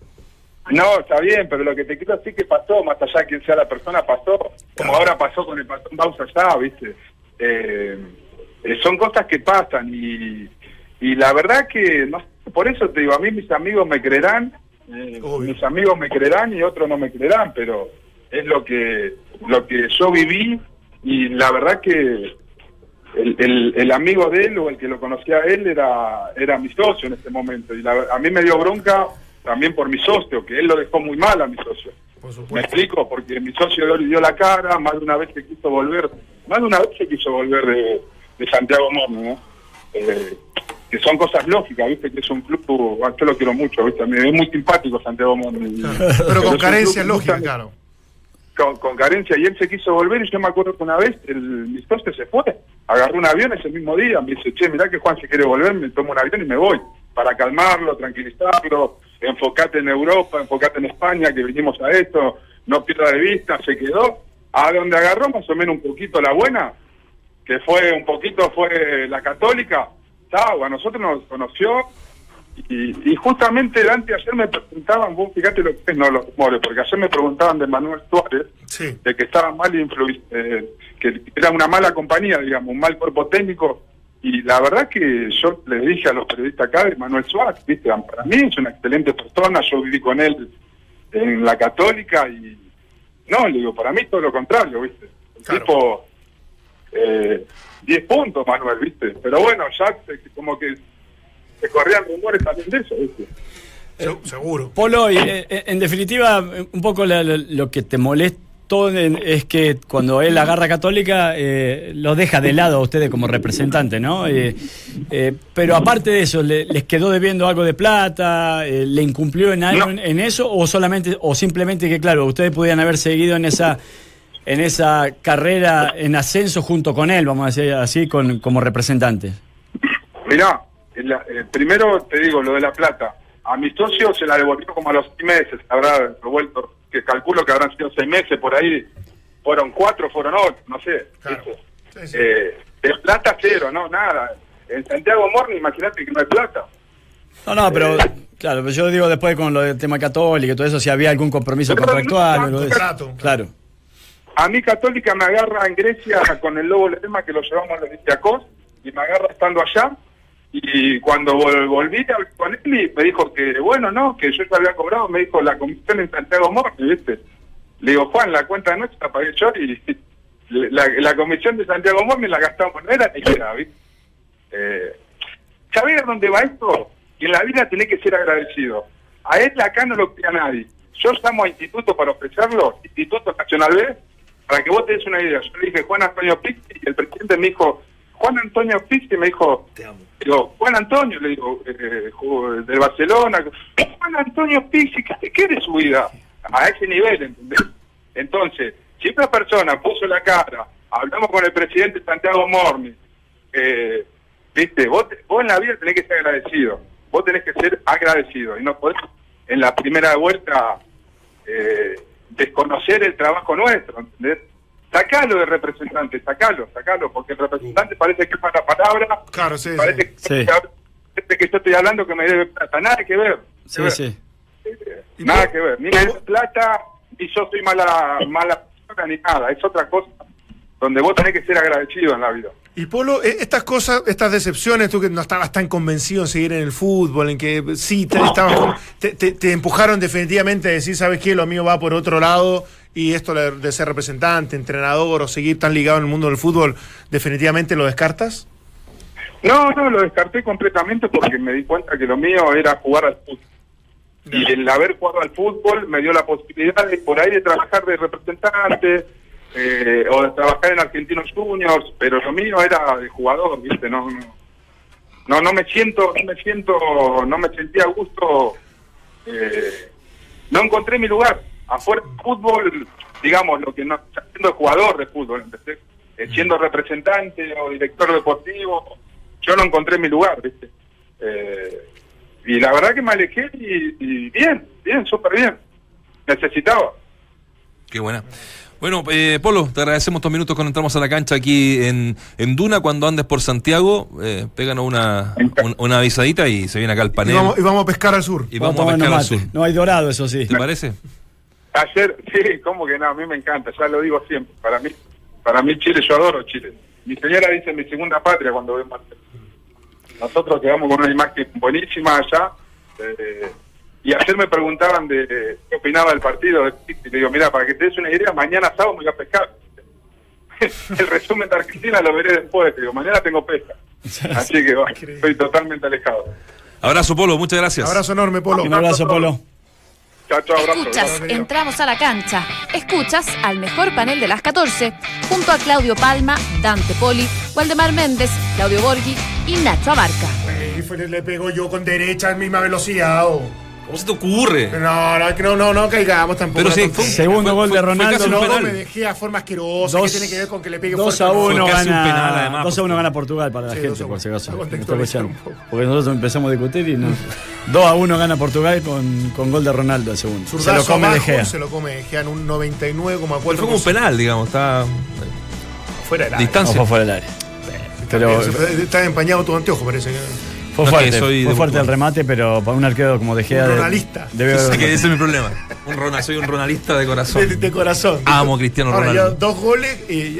Speaker 9: No, está bien, pero lo que te quiero decir que pasó, más allá de quién sea la persona, pasó, como ahora pasó con el patrón Bausa allá, ¿viste? Eh, eh, son cosas que pasan y, y la verdad que, no, por eso te digo, a mí mis amigos me creerán, eh, mis amigos me creerán y otros no me creerán, pero es lo que, lo que yo viví y la verdad que el, el, el amigo de él o el que lo conocía a él era, era mi socio en ese momento. Y la- a mí me dio bronca también por mi socio, que él lo dejó muy mal a mi socio.
Speaker 5: Por
Speaker 9: Me explico, porque mi socio le dio la cara, más de una vez se quiso volver, más de una vez se quiso volver de, de Santiago Morno, ¿no? Eh, que son cosas lógicas, ¿viste? Que es un club, bueno, yo lo quiero mucho, ¿viste? Mí Es muy simpático Santiago Morno. y-
Speaker 5: Pero con lógicas,
Speaker 9: justamente-
Speaker 5: claro.
Speaker 9: con, con carencia y él se quiso volver y yo me acuerdo que una vez el, mi socio se fue, agarró un avión ese mismo día, me dice, che, mirá que Juan se quiere volver, me tomo un avión y me voy, para calmarlo, tranquilizarlo, enfocate en Europa, enfocate en España, que vinimos a esto, no pierda de vista, se quedó, a donde agarró más o menos un poquito la buena, que fue un poquito fue la católica, chau, a nosotros nos conoció y, y justamente Dante ayer me preguntaban, vos fíjate lo que es, no los rumores, porque ayer me preguntaban de Manuel Suárez,
Speaker 5: Sí.
Speaker 9: de que estaba mal influ- eh, que era una mala compañía, digamos, un mal cuerpo técnico. Y la verdad que yo le dije a los periodistas acá de Manuel Suárez, ¿viste? para mí es una excelente persona, yo viví con él en la católica y no, le digo, para mí todo lo contrario, ¿viste? El
Speaker 5: Claro.
Speaker 9: tipo, eh, 10 puntos, Manuel, ¿viste? Pero bueno, ya se- como que se corrían rumores también de eso, ¿viste?
Speaker 5: Se- Seguro.
Speaker 2: Polo, y, eh, eh, en definitiva, un poco la- la- lo que te molestó es que cuando él agarra Católica, eh, lo deja de lado a ustedes como representante, ¿no? Eh, eh, pero aparte de eso, ¿le- ¿les quedó debiendo algo de plata? Eh, ¿Le incumplió en algo
Speaker 9: No.
Speaker 2: en, en eso? ¿O solamente, o simplemente que, claro, ustedes podían haber seguido en esa en esa carrera en ascenso junto con él, vamos a decir así, con, como representantes?
Speaker 9: Mirá, en la- eh, primero te digo lo de la plata. A mi socio se la devolvió como a los seis meses, habrá devuelto, que calculo que habrán sido seis meses por ahí. Fueron cuatro, fueron ocho, no sé.
Speaker 5: Claro.
Speaker 9: ¿viste?
Speaker 5: Sí, sí.
Speaker 9: Eh, de plata cero, no, nada. En Santiago Morning, imagínate que no hay plata.
Speaker 2: No, no, pero claro, pero yo digo después con lo del tema católico y todo eso, si había algún compromiso contractual
Speaker 9: no,
Speaker 2: o algo de eso.
Speaker 5: contrato.
Speaker 2: Claro.
Speaker 9: A mí Católica me agarra en Grecia con el Lobo Lema que lo llevamos a los Olympiacos y me agarra estando allá. Y cuando vol- volví con él y me dijo que, bueno, no, que yo ya había cobrado, me dijo la comisión en Santiago Morte, ¿viste? Le digo, Juan, la cuenta de noche la pagué yo y la, comisión de Santiago Morte la gastamos, no era ni era, ¿viste? Eh, ¿Sabés dónde va esto? Que en la vida tenés que ser agradecido. A él acá no lo crea nadie. Yo llamo a Instituto para ofrecerlo, Instituto Nacional B, para que vos te des una idea. Yo le dije Juan Antonio Pizzi y el presidente me dijo, Juan Antonio Pizzi me dijo, digo, Juan Antonio, le digo, eh, del Barcelona, Juan Antonio Pizzi, ¿qué, qué de su vida? A ese nivel, ¿entendés? Entonces, si una persona puso la cara, hablamos con el presidente Santiago Morni, eh, viste, vos, te- vos en la vida tenés que ser agradecido, vos tenés que ser agradecido y no podés en la primera vuelta eh, desconocer el trabajo nuestro, ¿entendés? Sacalo de representante, sacalo, sacalo, porque el representante parece que es para palabra,
Speaker 5: Claro, sí,
Speaker 9: parece,
Speaker 5: sí.
Speaker 9: Que,
Speaker 2: Sí.
Speaker 9: parece que yo estoy hablando que me debe plata, nada que ver.
Speaker 2: Sí,
Speaker 9: que ver.
Speaker 2: sí.
Speaker 9: Nada que ver, ni me debe plata, ni yo soy mala, mala persona, ni nada, es otra cosa donde vos tenés que ser agradecido en la vida.
Speaker 5: Y Polo, eh, estas cosas, estas decepciones, tú que no estabas tan convencido en seguir en el fútbol, en que sí, te, estabas te, te- te empujaron definitivamente a decir, ¿sabes qué? Lo mío va por otro lado y esto de, de ser representante, entrenador o seguir tan ligado en el mundo del fútbol, ¿definitivamente lo descartas?
Speaker 9: No, no, lo descarté completamente porque me di cuenta que lo mío era jugar al fútbol. Y el haber jugado al fútbol me dio la posibilidad de por ahí de trabajar de representante eh, o de trabajar en Argentinos Juniors, pero lo mío era de jugador, ¿viste? No, no, no, no me siento, no me siento, no me sentía a gusto, eh, no encontré mi lugar. Afuera del fútbol, digamos, lo que no, siendo jugador de fútbol, ¿entendés? Eh, siendo representante o director deportivo, yo no encontré mi lugar, ¿viste? Eh, y la verdad que me alejé y, y bien, bien, súper bien. Necesitaba.
Speaker 1: Qué buena. Bueno, eh, Polo, te agradecemos estos minutos cuando entramos a la cancha aquí en, en Duna. Cuando andes por Santiago, eh, péganos una, un- una avisadita y se viene acá al
Speaker 5: Y
Speaker 1: panel.
Speaker 5: vamos, y vamos a pescar al sur.
Speaker 1: Y vamos a pescar al sur.
Speaker 2: No hay dorado, eso sí.
Speaker 1: ¿Te parece?
Speaker 9: Ayer, sí, como que no, a mí me encanta, ya lo digo siempre. Para mí, para mí Chile, yo adoro Chile. Mi señora dice mi segunda patria cuando ve Marcelo. Nosotros quedamos con una imagen buenísima allá. eh, y ayer me preguntaban de qué opinaba del partido. Y le digo, mira, para que te des una idea, mañana sábado me voy a pescar. El resumen de Argentina lo veré después. Digo, mañana tengo pesca. Así que bueno, estoy totalmente alejado.
Speaker 1: Abrazo, Polo, muchas gracias.
Speaker 5: Abrazo enorme, Polo.
Speaker 2: Un abrazo, Polo.
Speaker 9: Chao, chao, abrazo.
Speaker 8: Escuchas, entramos a la cancha. Escuchas al mejor panel de las 14, junto a Claudio Palma, Dante Poli, Waldemar Méndez, Claudio Borghi y Nacho Abarca.
Speaker 5: Le pego yo con derecha en misma velocidad. oh.
Speaker 1: ¿Cómo se te ocurre?
Speaker 5: No, no, que no, no, no caigamos tampoco.
Speaker 1: Pero
Speaker 5: no,
Speaker 1: sí, fue un-
Speaker 2: Segundo gol de
Speaker 1: fue
Speaker 2: Ronaldo,
Speaker 1: casi un
Speaker 2: no,
Speaker 5: No, me dejé a forma asquerosa.
Speaker 2: Dos-
Speaker 5: que tiene que ver con que le pegue
Speaker 2: 2
Speaker 5: fuerte
Speaker 2: a
Speaker 5: al gol?
Speaker 2: 1
Speaker 1: Fue casi un
Speaker 2: gana,
Speaker 1: penal, además,
Speaker 2: 2 a 1
Speaker 1: porque-
Speaker 2: gana Portugal para la
Speaker 5: Sí,
Speaker 2: gente,
Speaker 5: 2 a
Speaker 2: por si
Speaker 5: 1.
Speaker 2: acaso. Porque nosotros empezamos a discutir y no. 2 a 1 gana Portugal con, con gol de Ronaldo al segundo. Se lo come de
Speaker 5: abajo,
Speaker 2: Gea.
Speaker 5: Se lo come de Gea en un 99,4%.
Speaker 1: Fue como un penal, digamos. Está
Speaker 5: Fuera del área.
Speaker 2: No,
Speaker 1: distancia.
Speaker 2: fue fuera del área. Pero
Speaker 5: Está empañado tu anteojo, parece. que-
Speaker 2: fue
Speaker 1: No,
Speaker 2: fuerte,
Speaker 1: soy
Speaker 2: fue
Speaker 1: de
Speaker 2: fuerte el remate, pero para un arquero como de Gea.
Speaker 5: Un
Speaker 2: de-
Speaker 5: ronalista.
Speaker 2: Debe
Speaker 1: Ese
Speaker 2: haber-
Speaker 1: que ese es mi problema. Un Rona, soy un ronalista de corazón.
Speaker 5: de corazón.
Speaker 1: Amo a Cristiano
Speaker 5: Ahora,
Speaker 1: Ronaldo.
Speaker 5: ya dos goles y,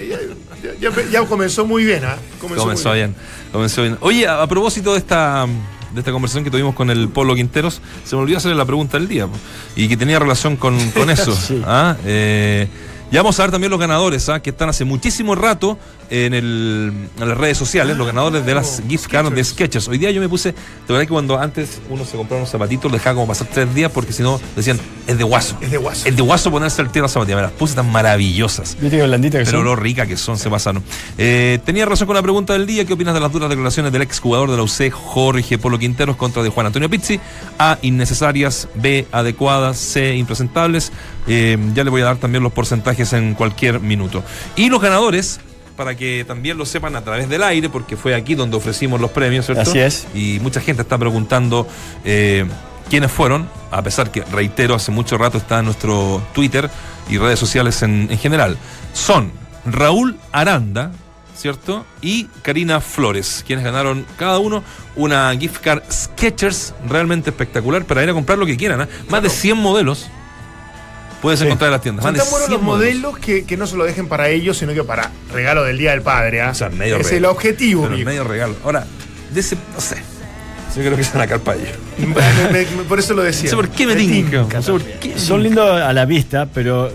Speaker 5: Ya, ya comenzó muy bien, ¿ah?
Speaker 1: Comenzó,
Speaker 5: muy
Speaker 1: bien. Comenzó bien. Oye, a, a propósito de esta de esta conversación que tuvimos con el Polo Quinteros, se me olvidó hacerle la pregunta del día y que tenía relación con, con eso.
Speaker 2: Sí.
Speaker 1: ¿ah? Eh, ya vamos a ver también los ganadores, ¿ah? que están hace muchísimo rato en, el, en las redes sociales, los ganadores de las gift cards de Sketchers. Hoy día yo me puse, de verdad que cuando antes uno se compraba unos zapatitos, dejaba como pasar tres días porque si no decían, es de guaso.
Speaker 5: Es de guaso.
Speaker 1: Es de guaso ponerse el tiro a las zapatillas. Me las puse tan maravillosas.
Speaker 2: Viste que blandita que
Speaker 1: Pero
Speaker 2: son.
Speaker 1: lo rica que son, se pasaron. Eh, tenía razón con la pregunta del día. ¿Qué opinas de las duras declaraciones del exjugador de la UC, Jorge Polo Quinteros, contra de Juan Antonio Pizzi? A, innecesarias. B, adecuadas. C, impresentables. Eh, ya le voy a dar también los porcentajes en cualquier minuto. Y los ganadores, para que también lo sepan a través del aire, porque fue aquí donde ofrecimos los premios, ¿cierto?
Speaker 2: Así es.
Speaker 1: Y mucha gente está preguntando eh, quiénes fueron, a pesar que, reitero, hace mucho rato está en nuestro Twitter y redes sociales en, en general. Son Raúl Aranda, ¿cierto? Y Karina Flores, quienes ganaron cada uno una gift card Sketchers realmente espectacular para ir a comprar lo que quieran. ¿ah? Más de 100 modelos puedes
Speaker 2: Sí.
Speaker 1: encontrar en las tiendas.
Speaker 5: Son tan buenos
Speaker 1: 100
Speaker 5: los modelos que, que no se lo dejen para ellos, sino que para regalo del Día del Padre. ¿ah?
Speaker 1: O sea, medio
Speaker 5: es el objetivo.
Speaker 1: Pero medio regalo. Ahora, de ese, no sé. Yo creo que es una carpa
Speaker 5: por eso lo
Speaker 1: No
Speaker 5: decía.
Speaker 1: sé por qué me tinca. No sé.
Speaker 2: Son lindos a la vista, pero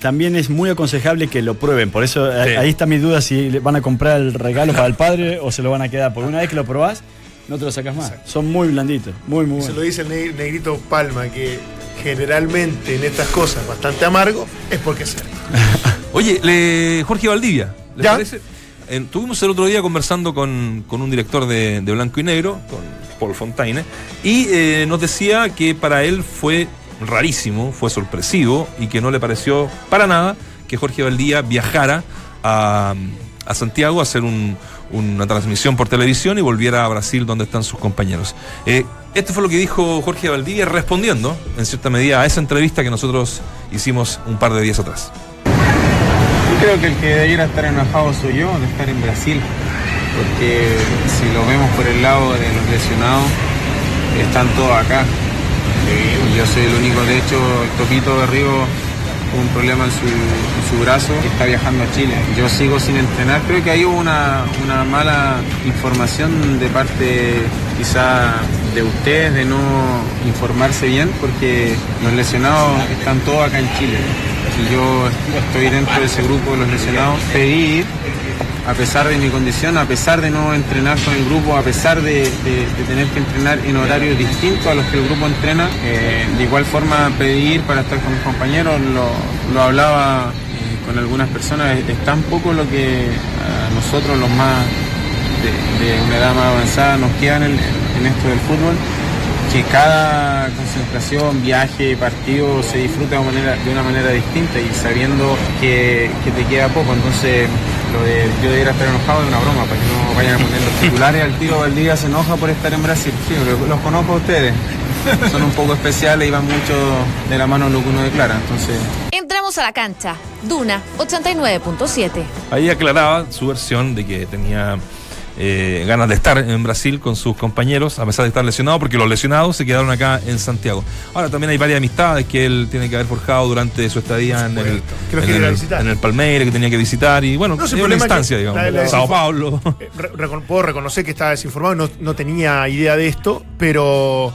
Speaker 2: también es muy aconsejable que lo prueben. Por eso
Speaker 1: Sí.
Speaker 2: ahí está mi duda si van a comprar el regalo para el padre o se lo van a quedar. Porque una vez que lo probás, no te lo sacas más. Son muy blanditos, muy, muy
Speaker 5: Se lo
Speaker 2: buenos.
Speaker 5: dice el ne- negrito Palma, que generalmente en estas cosas bastante amargo, es porque es cierto.
Speaker 1: Oye, le- Jorge Valdivia, ¿les
Speaker 5: ¿Ya?
Speaker 1: parece? Eh, tuvimos el otro día conversando con, con un director de, de Blanco y Negro, con Paul Fontaine, y eh, nos decía que para él fue rarísimo, fue sorpresivo y que no le pareció para nada que Jorge Valdivia viajara a, a Santiago a hacer un- una transmisión por televisión y volviera a Brasil donde están sus compañeros. Eh, esto fue lo que dijo Jorge Valdivia respondiendo en cierta medida a esa entrevista que nosotros hicimos un par de días atrás.
Speaker 10: Creo que el que debiera estar enojado soy yo de estar en Brasil, porque si lo vemos por el lado de los lesionados, están todos acá. Y yo soy el único, de hecho, el Topito de Río un problema en su, su brazo y está viajando a Chile. Yo sigo sin entrenar, creo que hubo una, una mala información de parte quizá de ustedes de no informarse bien, porque los lesionados están todos acá en Chile. Y yo estoy dentro de ese grupo de los lesionados. Pedir a pesar de mi condición, a pesar de no entrenar con el grupo, a pesar de, tener que entrenar en horarios distintos a los que el grupo entrena, eh, de igual forma pedir para estar con mis compañeros, lo, lo hablaba eh, con algunas personas, es, es tan poco lo que a nosotros los más de, de una edad más avanzada nos queda en, el- en esto del fútbol, que cada concentración, viaje, partido se disfruta de una manera, de una manera distinta y sabiendo que, que te queda poco. Entonces, lo de yo debiera estar enojado es una broma, para que no vayan a poner los titulares. Al tiro Valdivia se enoja por estar en Brasil. Sí, los, los conozco a ustedes. Son un poco especiales y van mucho de la mano lo que uno declara. Entonces,
Speaker 8: Entramos a la cancha. Duna 89.7.
Speaker 1: Ahí aclaraba su versión de que tenía eh, ganas de estar en Brasil con sus compañeros, a pesar de estar lesionado, porque los lesionados se quedaron acá en Santiago. Ahora también hay varias amistades que él tiene que haber forjado durante su estadía en el, en el, en el Palmeiras, que tenía que visitar, y bueno,
Speaker 5: No,
Speaker 1: una instancia, digamos.
Speaker 5: la- la
Speaker 1: Sao Paulo.
Speaker 5: Eh, re- puedo reconocer que estaba desinformado, no, no tenía idea de esto, pero.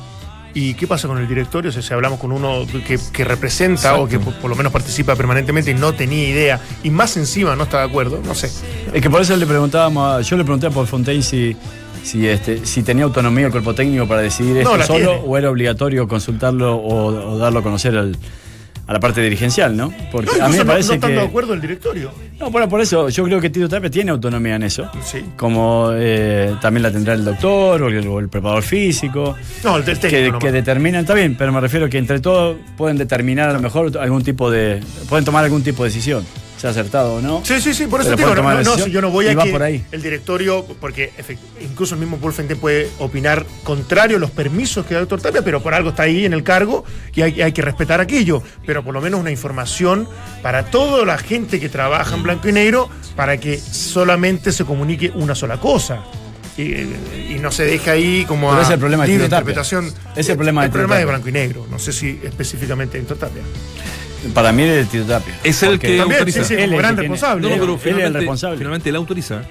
Speaker 5: ¿Y qué pasa con el directorio? O sea, si hablamos con uno que, que representa o que por, por lo menos participa permanentemente y no tenía idea, y más encima no está de acuerdo, no sé.
Speaker 2: Es que por eso le preguntábamos, a- yo le pregunté a Paul Fontaine si, si, este, si tenía autonomía el cuerpo técnico para decidir esto
Speaker 5: No,
Speaker 2: solo
Speaker 5: tiene.
Speaker 2: o era obligatorio consultarlo o, o darlo a conocer al- a la parte dirigencial, ¿no? Porque
Speaker 5: No,
Speaker 2: a mí me parece
Speaker 5: no, no están de
Speaker 2: que...
Speaker 5: acuerdo el directorio.
Speaker 2: No, bueno, por eso yo creo que Tito Tapia tiene autonomía en eso.
Speaker 5: Sí.
Speaker 2: Como eh, también la tendrá el doctor o el, o el preparador físico.
Speaker 5: No, el del técnico.
Speaker 2: Que, que determinan, está bien, pero me refiero que entre todos pueden determinar a lo mejor algún tipo de. pueden tomar algún tipo de decisión, sea acertado o no.
Speaker 5: Sí, sí, sí, por eso digo, no, no, yo no voy a que
Speaker 2: por ahí.
Speaker 5: el directorio, porque incluso el mismo Paul Fontaine puede opinar contrario a los permisos que da el doctor Tapia, pero por algo está ahí en el cargo y hay, hay que respetar aquello, pero por lo menos una información para toda la gente que trabaja en blanco y negro para que solamente se comunique una sola cosa. Y, y no se deje ahí como
Speaker 2: Pero
Speaker 5: a
Speaker 2: es el problema de
Speaker 5: interpretación.
Speaker 2: Es el problema de
Speaker 5: el
Speaker 2: Tito
Speaker 5: problema de blanco y negro. No sé si específicamente de doctor Tapia.
Speaker 2: Para mí es Tito Tapia.
Speaker 1: Es el que
Speaker 5: También,
Speaker 1: autoriza.
Speaker 5: sí, sí,
Speaker 2: Él
Speaker 5: como
Speaker 2: es
Speaker 5: gran
Speaker 2: el que tiene-
Speaker 5: responsable.
Speaker 1: No, no, pero
Speaker 2: es el
Speaker 1: finalmente,
Speaker 2: responsable.
Speaker 1: finalmente él autoriza.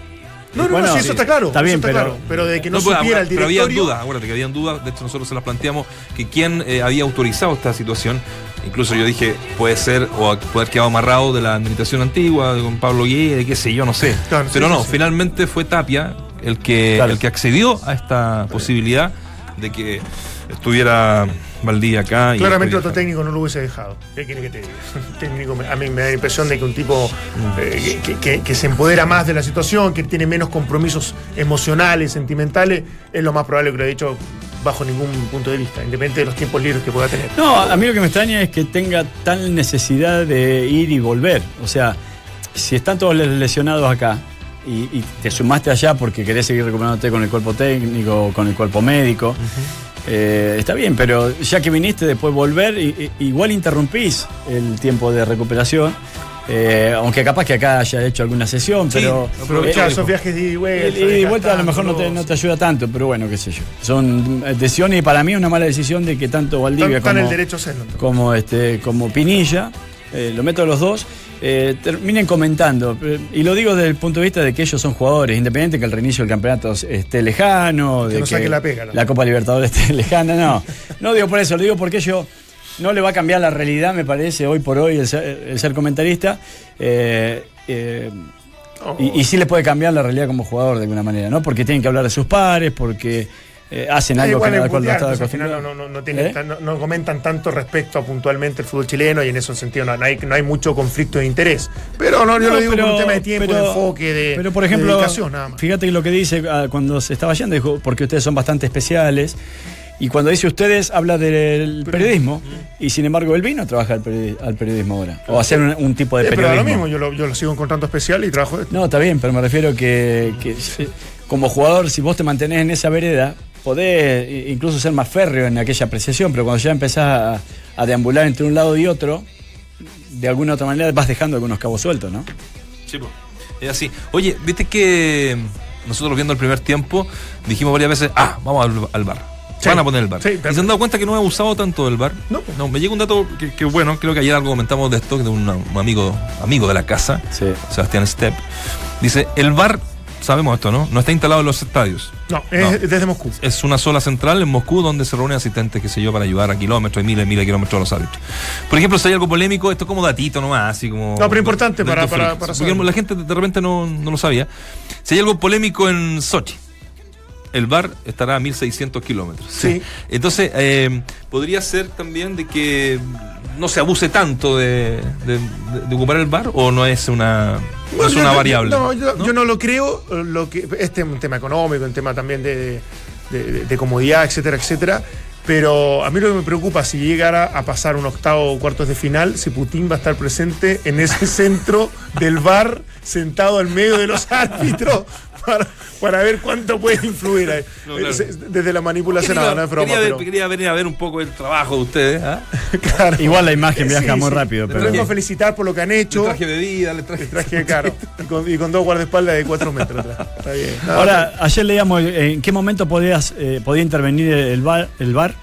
Speaker 5: No, no,
Speaker 2: Bueno,
Speaker 5: no, sí, eso está claro.
Speaker 2: Está bien,
Speaker 5: eso
Speaker 2: pero-
Speaker 5: claro. Pero de que no,
Speaker 1: pues,
Speaker 5: supiera el
Speaker 1: pero había
Speaker 5: directorio.
Speaker 1: dudas, acuérdate que habían dudas, de hecho nosotros se las planteamos, que quién eh, había autorizado esta situación. Incluso yo dije, puede ser, o puede haber quedado amarrado de la administración antigua, con Pablo Guille, qué sé yo, no sé.
Speaker 5: Claro,
Speaker 1: pero
Speaker 5: sí,
Speaker 1: no,
Speaker 5: sí.
Speaker 1: finalmente fue Tapia el que,
Speaker 2: Claro.
Speaker 1: el que accedió a esta posibilidad de que estuviera Valdía acá. y
Speaker 5: Claramente otro técnico no lo hubiese dejado. ¿Qué quiere que te diga? técnico, me- a mí me da la impresión de que un tipo eh, que, que- que se empodera más de la situación, que tiene menos compromisos emocionales, sentimentales, es lo más probable que lo he dicho bajo ningún punto de vista, independiente de los tiempos libres que pueda tener.
Speaker 2: No, a mí lo que me extraña es que tenga tal necesidad de ir y volver. O sea, si están todos lesionados acá y, y te sumaste allá porque querés seguir recuperándote con el cuerpo técnico, con el cuerpo médico, eh, está bien, pero ya que viniste después volver, igual interrumpís el tiempo de recuperación. eh, aunque capaz que acá haya hecho alguna sesión,
Speaker 1: Sí,
Speaker 2: pero
Speaker 1: aprovechá,
Speaker 2: eh,
Speaker 5: esos viajes de vuelta.
Speaker 2: y vuelta a lo mejor no te, no te ayuda tanto, pero bueno, qué sé yo. Son decisiones y para mí es una mala decisión de que tanto Valdivia como,
Speaker 5: el derecho a hacerlo.
Speaker 2: como, este, como Pinilla, eh, lo meto a los dos, eh, terminen comentando. Eh, Y lo digo desde el punto de vista de que ellos son jugadores, independiente que el reinicio del campeonato esté lejano,
Speaker 5: Que
Speaker 2: de
Speaker 5: no saque la pega, ¿no?
Speaker 2: la Copa Libertadores esté lejana, no. No digo por eso, lo digo porque ellos no le va a cambiar la realidad, me parece, hoy por hoy el ser, el ser comentarista. eh, eh, y, y sí le puede cambiar la realidad como jugador de alguna manera, ¿no? Porque tienen que hablar de sus pares, porque eh, hacen
Speaker 5: Da
Speaker 2: algo
Speaker 5: igual
Speaker 2: que
Speaker 5: en
Speaker 2: cual no
Speaker 5: mundial, pues, al final no, no,
Speaker 2: ¿Eh?
Speaker 5: no- no comentan tanto respecto a puntualmente el fútbol chileno y en ese sentido no, no hay, no hay mucho conflicto de interés. Pero no, yo lo digo por
Speaker 2: pero-
Speaker 5: un tema de tiempo,
Speaker 2: pero-
Speaker 5: de enfoque, de,
Speaker 2: Pero por
Speaker 5: de
Speaker 2: ejemplo,
Speaker 5: dedicación nada más.
Speaker 2: fíjate que lo que dice ah, cuando se estaba yendo, dijo, porque ustedes son bastante especiales. Y cuando dice ustedes, habla del periodismo. Y sin embargo, él vino a trabajar al, periodi- al periodismo ahora. O hacer un, un tipo de
Speaker 5: Eh, pero da
Speaker 2: periodismo.
Speaker 5: lo mismo, yo lo, yo lo sigo encontrando especial y trabajo de.
Speaker 2: No, está bien, pero me refiero que, que, eh, como jugador, si vos te mantenés en esa vereda, podés incluso ser más férreo en aquella apreciación, pero cuando ya empezás a, a deambular entre un lado y otro, de alguna otra manera vas dejando algunos cabos sueltos, ¿no?
Speaker 1: Sí, po. es así. Oye, viste que nosotros viendo el primer tiempo dijimos varias veces, ah, vamos al, al bar.
Speaker 5: Sí.
Speaker 1: Van a poner el bar.
Speaker 5: Sí,
Speaker 1: y se han dado cuenta que no he usado tanto el bar.
Speaker 5: No.
Speaker 1: No, me llega un dato que, que, bueno, creo que ayer algo comentamos de esto, de un, un amigo, amigo de la casa,
Speaker 2: Sí.
Speaker 1: Sebastián Stepp. Dice, el bar, sabemos esto, ¿no? No está instalado en los estadios.
Speaker 5: No, es
Speaker 1: No.
Speaker 5: desde Moscú.
Speaker 1: Es una sola central en Moscú donde se reúnen asistentes, qué sé yo, para ayudar a kilómetros y miles y miles de kilómetros a los árbitros. Por ejemplo, si hay algo polémico, esto es como datito nomás, así como.
Speaker 5: No, pero importante para- para- para
Speaker 1: Porque la gente de repente no, no lo sabía. Si hay algo polémico en Sochi, el bar estará a 1600 kilómetros.
Speaker 5: Sí.
Speaker 1: Entonces, eh, podría ser también de que no se abuse tanto de, de- de- de ocupar el bar o no es una, no es una variable.
Speaker 5: No, yo yo no lo creo. Lo que, este es un tema económico, un tema también de comodidad, etcétera, etcétera. Pero a mí lo que me preocupa si llegara a pasar un octavo o cuartos de final, si Putin va a estar presente en ese centro del bar, sentado al medio de los árbitros, para, para ver cuánto puede influir ahí.
Speaker 1: No, claro.
Speaker 5: Desde la manipulación,
Speaker 1: Quería,
Speaker 5: no, es broma.
Speaker 1: quería ver,
Speaker 5: pero-
Speaker 1: quería venir a ver un poco el trabajo de ustedes. ¿ah?
Speaker 5: claro.
Speaker 2: Igual la imagen
Speaker 5: Sí,
Speaker 2: viaja muy
Speaker 5: sí.
Speaker 2: rápido,
Speaker 5: Les
Speaker 2: pero.
Speaker 5: vengo a felicitar por lo que han
Speaker 1: Le
Speaker 5: hecho.
Speaker 1: traje bebida, le traje.
Speaker 5: Les traje caro. Y con, y con dos guardaespaldas de cuatro metros atrás. Está bien.
Speaker 2: Ahora, ayer leíamos eh, en qué momento podías, eh, podía intervenir el bar, el bar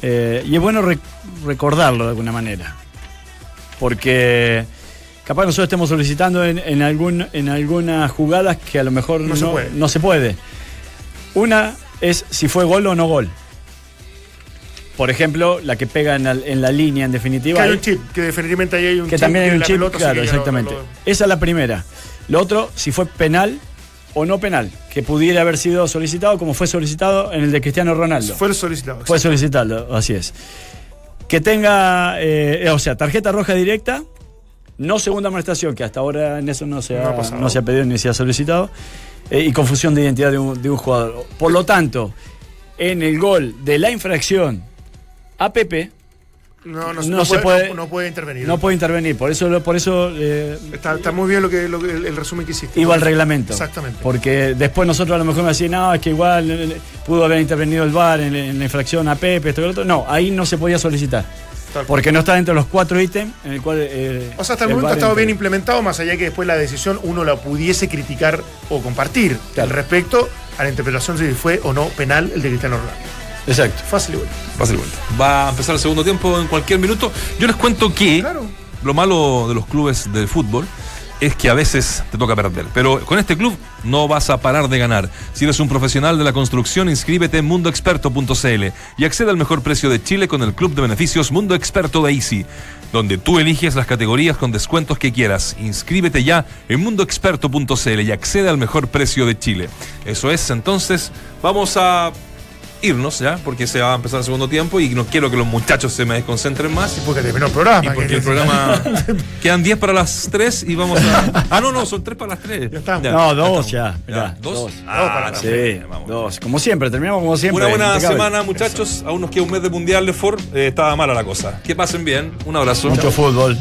Speaker 2: eh, y es bueno rec- recordarlo de alguna manera. Porque capaz nosotros estemos solicitando en, en, algún, en algunas jugadas que a lo mejor
Speaker 5: No
Speaker 2: no,
Speaker 5: se puede.
Speaker 2: no se puede. Una es si fue gol o no gol. Por ejemplo, la que pega en la, en la línea, en definitiva.
Speaker 5: que hay un chip, que definitivamente ahí hay un
Speaker 2: que
Speaker 5: chip.
Speaker 2: también hay un chip,
Speaker 5: pelota,
Speaker 2: claro, exactamente. Esa es la primera. Lo otro, si fue penal o no penal, que pudiera haber sido solicitado como fue solicitado en el de Cristiano Ronaldo.
Speaker 5: Fue solicitado.
Speaker 2: Fue solicitado, así es. Que tenga, eh, o sea, tarjeta roja directa, no segunda amonestación, que hasta ahora en eso no se
Speaker 5: No
Speaker 2: ha,
Speaker 5: ha pasado.
Speaker 2: no se ha pedido ni se ha solicitado, eh, y confusión de identidad de un, de un jugador. Por lo tanto, en el gol de la infracción a Pepe,
Speaker 5: No, no,
Speaker 2: No
Speaker 5: no
Speaker 2: se
Speaker 5: puede,
Speaker 2: puede-
Speaker 5: no, no puede intervenir.
Speaker 2: no puede intervenir. Por eso, por eso eh,
Speaker 5: Está, está muy bien lo que, lo el, el resumen que hiciste.
Speaker 2: iba al reglamento.
Speaker 5: Exactamente.
Speaker 2: Porque después nosotros a lo mejor me decían, no, es que igual eh, eh, pudo haber intervenido el VAR en, en la infracción a Pepe, esto y lo otro. No, ahí no se podía solicitar. Porque no está dentro de los cuatro ítems en el cual. eh,
Speaker 5: O sea, hasta el,
Speaker 2: el
Speaker 5: momento ha estado bien implementado, más allá que después la decisión uno la pudiese criticar o compartir
Speaker 2: Claro.
Speaker 5: al respecto a la interpretación si fue o no penal el de Cristiano Ronaldo.
Speaker 2: Exacto.
Speaker 5: Fácil y bueno.
Speaker 1: Va a ser vuelta. Va a empezar el segundo tiempo en cualquier minuto. Yo les cuento que
Speaker 5: Claro.
Speaker 1: lo malo de los clubes de fútbol es que a veces te toca perder. Pero con este club no vas a parar de ganar. Si eres un profesional de la construcción, inscríbete en mundoexperto.cl y accede al mejor precio de Chile con el club de beneficios Mundo Experto de Easy, donde tú eliges las categorías con descuentos que quieras. Inscríbete ya en mundoexperto.cl y accede al mejor precio de Chile. Eso es, entonces, vamos a irnos ya, porque se va a empezar el segundo tiempo y no quiero que los muchachos se me desconcentren más.
Speaker 5: Porque terminó el programa.
Speaker 1: Y porque
Speaker 5: que-
Speaker 1: el programa. Quedan 10 para las 3 y vamos a. Ah, no, no, son 3 para las 3.
Speaker 5: Ya estamos.
Speaker 2: No, dos ya. mirá,
Speaker 1: ¿Dos?
Speaker 2: dos.
Speaker 1: Ah,
Speaker 2: Sí,
Speaker 1: vamos.
Speaker 2: dos. Como siempre, terminamos como siempre.
Speaker 1: Una buena semana, muchachos. Aún nos queda un mes de mundial de Ford. Eh, estaba mala la cosa. Que pasen bien. Un abrazo.
Speaker 2: Mucho fútbol.